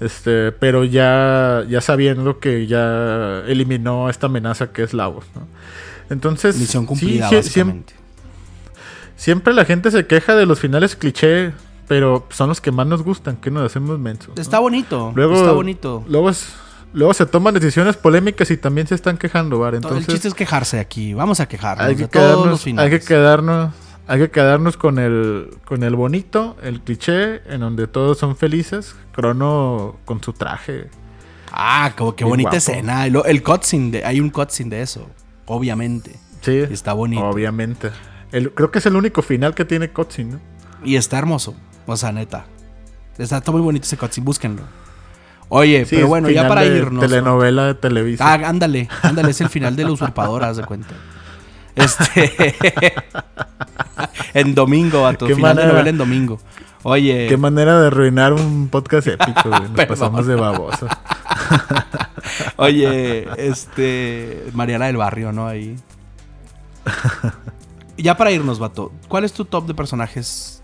Este, pero ya, ya sabiendo que ya eliminó esta amenaza que es Lavos, ¿no? Entonces, Misión cumplida, sí, siem- básicamente. siempre la gente se queja de los finales cliché, pero son los que más nos gustan, que nos hacemos mensos. ¿no? Está bonito. Luego, está bonito. Luego, luego se toman decisiones polémicas y también se están quejando, ¿vale? Todo el Entonces, chiste es quejarse aquí. Vamos a quejarnos hay de que, todos los quedarnos, hay que quedarnos, Hay que quedarnos con el, con el bonito, el cliché, en donde todos son felices. Crono con su traje. Ah, como qué bonita guapo. escena. El cutscene, de, hay un cutscene de eso, obviamente. Sí, Está bonito. obviamente. El- creo que es el único final que tiene cutscene, ¿no? Y está hermoso. O sea, neta. Está todo muy bonito ese cutscene, búsquenlo. Oye, Sí, pero bueno, ya para de irnos. ¿no? Telenovela de Televisa. Ah, ándale, ándale, es el final de la usurpadora, haz de cuenta. Este. en domingo, vato. Qué Final de manera- novela en domingo. Oye. Qué manera de arruinar un podcast épico, güey. Nos Perdón. pasamos de baboso. Oye, este. Mariana del Barrio, ¿no? Ahí. Ya para irnos, vato. ¿Cuál es tu top de personajes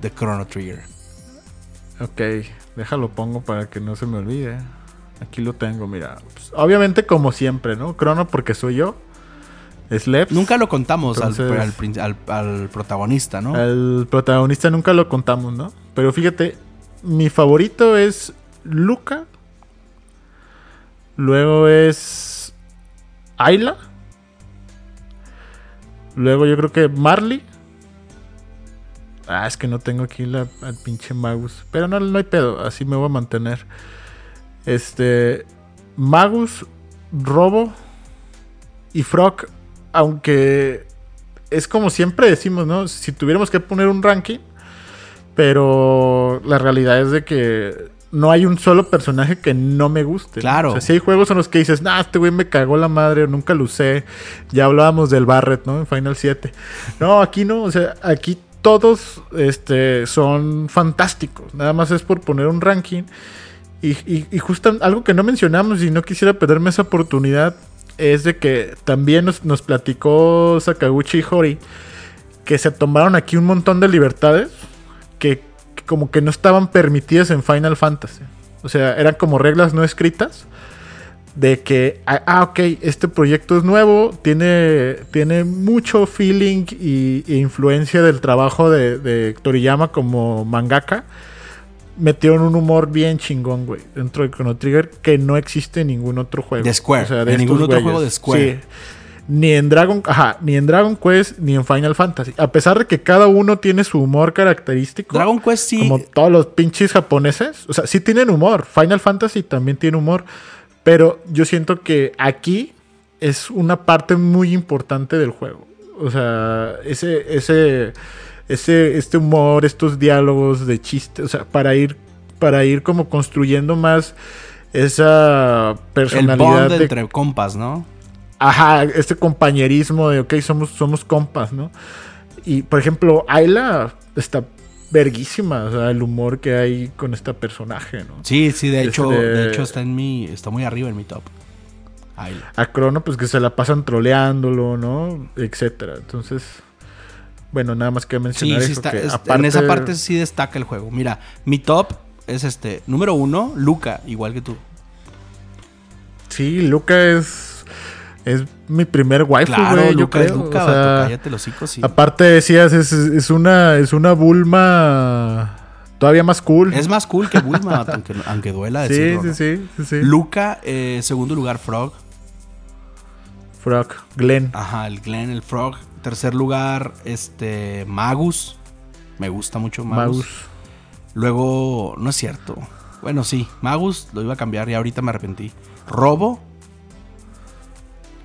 de Chrono Trigger? Ok, déjalo pongo para que no se me olvide. Aquí lo tengo, mira. Pues, obviamente, como siempre, ¿no? Crono porque soy yo. Sleps. Nunca lo contamos al- Entonces- al, prin- al- al protagonista, ¿no? Al protagonista nunca lo contamos, ¿no? Pero fíjate, mi favorito es Luca. Luego es Ayla. Luego yo creo que Marley. Ah, es que no tengo aquí la, al pinche Magus. Pero no, no hay pedo, así me voy a mantener. Este. Magus, Robo y Frog. Aunque es como siempre decimos, ¿no? Si tuviéramos que poner un ranking, pero la realidad es de que no hay un solo personaje que no me guste. Claro. O sea, si hay juegos en los que dices, nah, este güey me cagó la madre, nunca lo usé. Ya hablábamos del Barret, ¿no? En Final 7. No, aquí no, o sea, aquí todos este, son fantásticos. Nada más es por poner un ranking. Y, y, y justo algo que no mencionamos y no quisiera perderme esa oportunidad es de que también nos, nos platicó Sakaguchi y Hori que se tomaron aquí un montón de libertades que, como que no estaban permitidas en Final Fantasy. O sea, eran como reglas no escritas de que, ah, ah, ok, este proyecto es nuevo, tiene, tiene mucho feeling y, e influencia del trabajo de, de Toriyama como mangaka. Metieron un humor bien chingón, güey, dentro de Chrono Trigger que no existe en ningún otro juego. De Square, en estos ningún otro güeyes. juego de Square. Sí. Ni en Dragon, ajá, ni en Dragon Quest ni en Final Fantasy. A pesar de que cada uno tiene su humor característico. Dragon Quest sí. Como todos los pinches japoneses. O sea, sí tienen humor. Final Fantasy también tiene humor. Pero yo siento que aquí es una parte muy importante del juego. O sea, ese, ese, ese, este humor, estos diálogos de chiste. O sea, para ir, para ir como construyendo más esa el personalidad bond de entre compas, ¿no? Ajá, este compañerismo de, ok, somos, somos compas, ¿no? Y, por ejemplo, Ayla está verguísima, o sea, el humor que hay con este personaje, ¿no? Sí, sí, de hecho, Este- de hecho está en mi. Está muy arriba en mi top. Ahí. A Crono, pues que se la pasan troleándolo, ¿no? Etcétera. Entonces, bueno, nada más que Sí, mencionar sí eso, está. que es- aparte- En esa parte sí destaca el juego. Mira, mi top es este. Número uno, Luca, igual que tú. Sí, Luca es, es mi primer waifu, Claro, güey, yo creo. Luca, o cállate los hocico, sí. aparte decías, es, es una, es una Bulma todavía más cool. Es más cool que Bulma, aunque, aunque duela sí, decirlo. sí, ¿no? sí, sí, sí. Luca, eh, segundo lugar, Frog. Frog, Glenn. Ajá, el Glenn, el Frog. Tercer lugar, este. Magus. Me gusta mucho Magus. Magus. Luego, no es cierto. Bueno, sí, Magus lo iba a cambiar y ahorita me arrepentí. Robo.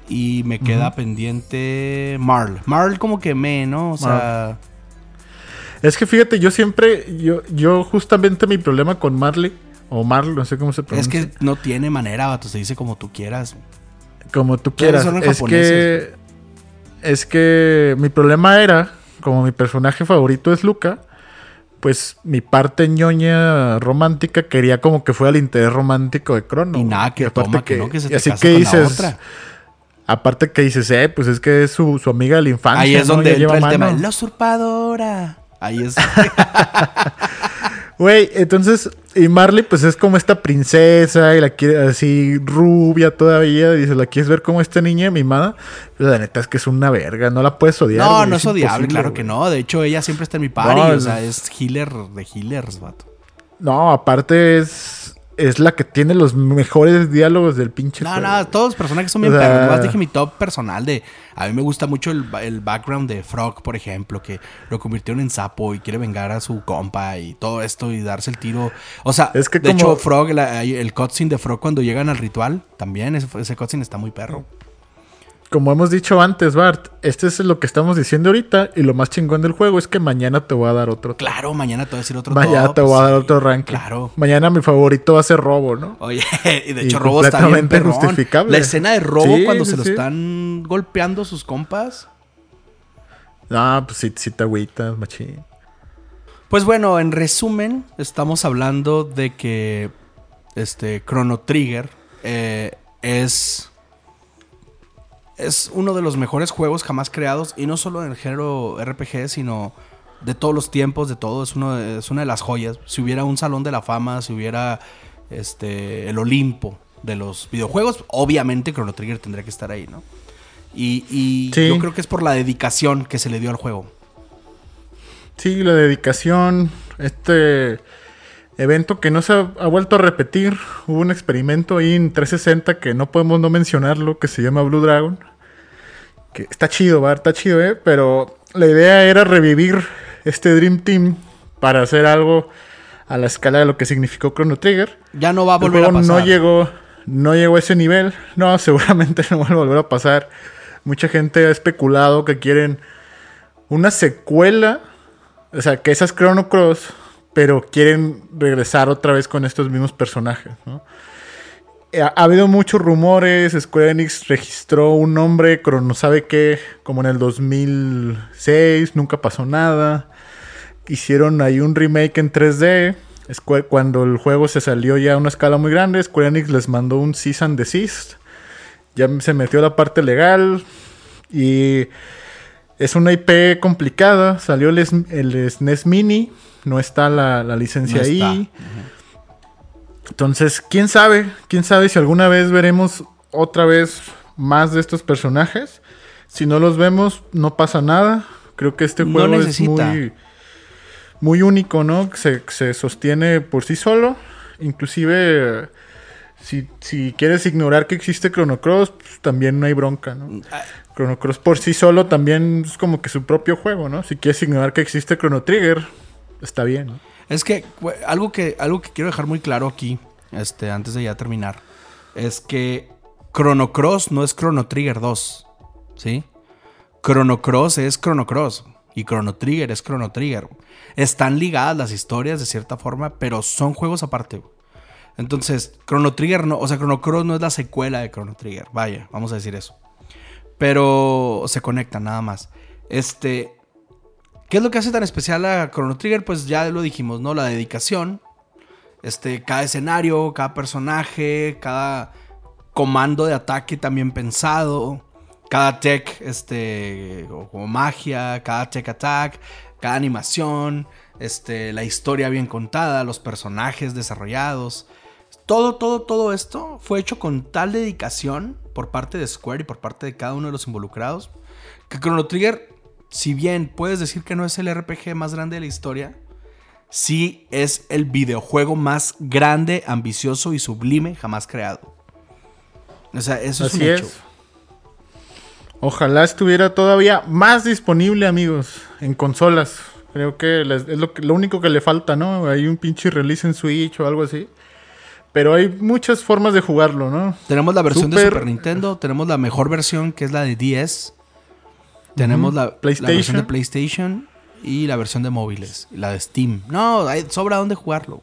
Y me queda pendiente Marl. Marl como que me, ¿no? O sea, Es que fíjate, yo siempre, yo, yo justamente mi problema con Marley, o Marl, no sé cómo se es pronuncia. que no tiene manera, vato. Se dice como tú quieras. como tú quieras. son Es japoneses. que, es que mi problema era, como mi personaje favorito es Luca, pues mi parte ñoña romántica quería como que fuera el interés romántico de Crono. y nada, que aparte toma, que, no, que se te así casa que con dices, la otra. Aparte que dices, eh, pues es que es su, su amiga de la infancia. Ahí es ¿no? donde entra el tema. mano. La usurpadora. Ahí es. Güey, entonces, y Marley, pues es como esta princesa y la quiere así rubia todavía. Dice, la quieres ver como esta niña mimada. Pero la neta es que es una verga, no la puedes odiar. no, no es odiable, claro que no. De hecho, ella siempre está en mi party. No, o sea, es healer de healers, vato. No, aparte es. Es la que tiene los mejores diálogos del pinche No, juego. no, todos los personajes son bien O sea- perros. Nomás dije mi top personal de. A mí me gusta mucho el, el background de Frog, por ejemplo, que lo convirtieron en sapo y quiere vengar a su compa y todo esto y darse el tiro. O sea, Es que de como- hecho, Frog, la- el cutscene de Frog cuando llegan al ritual, también ese, ese cutscene está muy perro. Como hemos dicho antes, Bart, este es lo que estamos diciendo ahorita y lo más chingón del juego es que mañana te voy a dar otro. Claro, mañana te voy a decir otro mañana top, te voy a sí, dar otro ranking. Claro. Mañana mi favorito va a ser Robo, ¿no? Oye, y de Y hecho Robo está bien justificable. La escena de Robo Sí, cuando sí, se lo están golpeando sus compas. Ah, pues sí, sí te agüitas, machín. Pues bueno, en resumen, estamos hablando de que este Chrono Trigger eh, es es uno de los mejores juegos jamás creados y no solo en el género RPG, sino de todos los tiempos, de todo. Es, uno de- es una de las joyas. Si hubiera un salón de la fama, si hubiera este el Olimpo de los videojuegos, obviamente Chrono Trigger tendría que estar ahí, ¿no? Y, y Sí. yo creo que es por la dedicación que se le dio al juego. Sí, la dedicación, este evento que no se ha, ha vuelto a repetir. Hubo un experimento ahí en 360 que no podemos no mencionarlo, que se llama Blue Dragon. Que está chido, Bart, está chido, ¿eh? Pero la idea era revivir este Dream Team para hacer algo a la escala de lo que significó Chrono Trigger. Ya no va a volver a pasar. no llegó, no llegó a ese nivel. No, seguramente no va a volver a pasar. Mucha gente ha especulado que quieren una secuela. O sea, que esa es Chrono Cross. Pero quieren regresar otra vez con estos mismos personajes, ¿no? Ha, ha habido muchos rumores. Square Enix registró un nombre, Chrono sabe qué, como en el 2006. Nunca pasó nada. Hicieron ahí un remake en 3D. Square- cuando el juego se salió ya a una escala muy grande, Square Enix les mandó un cease and desist. Ya se metió la parte legal. Y es una IP complicada. Salió el, SNES Mini. No está la, la licencia No está. ahí. Entonces, quién sabe, quién sabe si alguna vez veremos otra vez más de estos personajes. Si no los vemos, no pasa nada. Creo que este No juego es muy, muy único, ¿no? Se, se sostiene por sí solo. Inclusive, si, si quieres ignorar que existe Chrono Cross, pues, también no hay bronca, ¿no? Chrono Cross por sí solo también es como que su propio juego, ¿no? Si quieres ignorar que existe Chrono Trigger, está bien, ¿no? Es que algo que algo que quiero dejar muy claro aquí, este, antes de ya terminar, es que Chrono Cross no es Chrono Trigger 2, ¿sí? Chrono Cross es Chrono Cross y Chrono Trigger es Chrono Trigger. Están ligadas las historias de cierta forma, pero son juegos aparte. Entonces, Chrono Trigger no, o sea, Chrono Cross no es la secuela de Chrono Trigger, vaya, vamos a decir eso. Pero se conectan nada más. Este, ¿Qué es lo que hace tan especial a Chrono Trigger? Pues ya lo dijimos, ¿no? La dedicación. Este, cada escenario, cada personaje, cada comando de ataque también pensado. Cada tech, este, como magia, cada tech attack, cada animación, este, la historia bien contada, los personajes desarrollados. Todo, todo, todo esto fue hecho con tal dedicación por parte de Square y por parte de cada uno de los involucrados que Chrono Trigger, si bien puedes decir que no es el RPG más grande de la historia, sí es el videojuego más grande, ambicioso y sublime jamás creado. O sea, eso es un es. Ojalá estuviera todavía más disponible, amigos, en consolas. Creo que es lo, que- lo único que le falta, ¿no? Hay un pinche release en Switch o algo así. Pero hay muchas formas de jugarlo, ¿no? Tenemos la versión de Super- Super Nintendo, tenemos la mejor versión que es la de 10. Tenemos la, la versión PlayStation. de PlayStation y la versión de móviles, la de Steam. No, hay, sobra dónde jugarlo.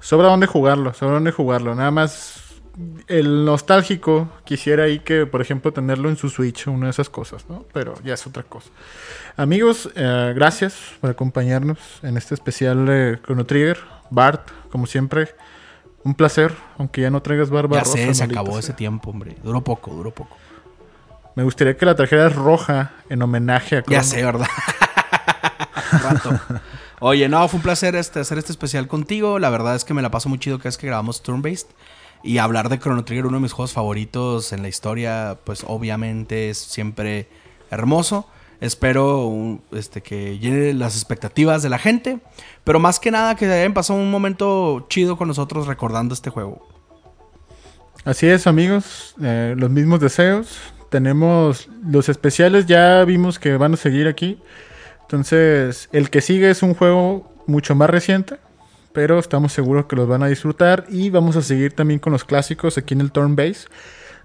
Sobra dónde jugarlo, sobra dónde jugarlo. Nada más el nostálgico quisiera ahí que, por ejemplo, tenerlo en su Switch, una de esas cosas, ¿no? Pero ya es otra cosa. Amigos, eh, gracias por acompañarnos en este especial de Chrono Trigger. Bart, como siempre, un placer, aunque ya no traigas barba Ya rosa. sé, se acabó sea. ese tiempo, hombre. Duró poco, duró poco. Me gustaría que la trajeras roja en homenaje a Ya Chrono. sé, ¿verdad? Rato. Oye, no, fue un placer este, hacer este especial contigo. La verdad es que me la paso muy chido que es que grabamos Turn-Based. Y hablar de Chrono Trigger, uno de mis juegos favoritos en la historia, pues obviamente es siempre hermoso. Espero este, que llene las expectativas de la gente. Pero más que nada que hayan pasado un momento chido con nosotros recordando este juego. Así es, amigos. eh, los mismos deseos. Tenemos los especiales, ya vimos que van a seguir aquí. Entonces, el que sigue es un juego mucho más reciente. Pero estamos seguros que los van a disfrutar. Y vamos a seguir también con los clásicos aquí en el Turn Base.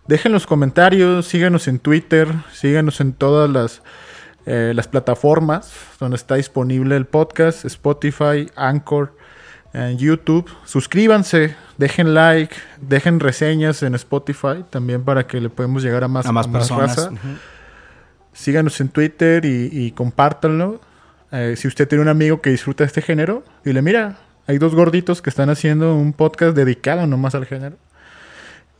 Dejen los comentarios, síganos en Twitter, síganos en todas las, eh, las plataformas donde está disponible el podcast, Spotify, Anchor, en YouTube. Suscríbanse, dejen like, dejen reseñas en Spotify también para que le podamos llegar a más, a más a personas. raza. Síganos en Twitter y, y compártanlo. Eh, si usted tiene un amigo que disfruta este género, dile, mira, hay dos gorditos que están haciendo un podcast dedicado nomás al género.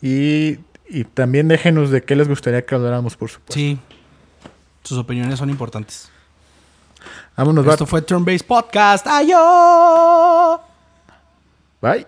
Y, y también déjenos de qué les gustaría que habláramos, por supuesto. Sí. Sus opiniones son importantes. Vámonos, Esto fue Turn Based Podcast. ¡Ayo! Bye.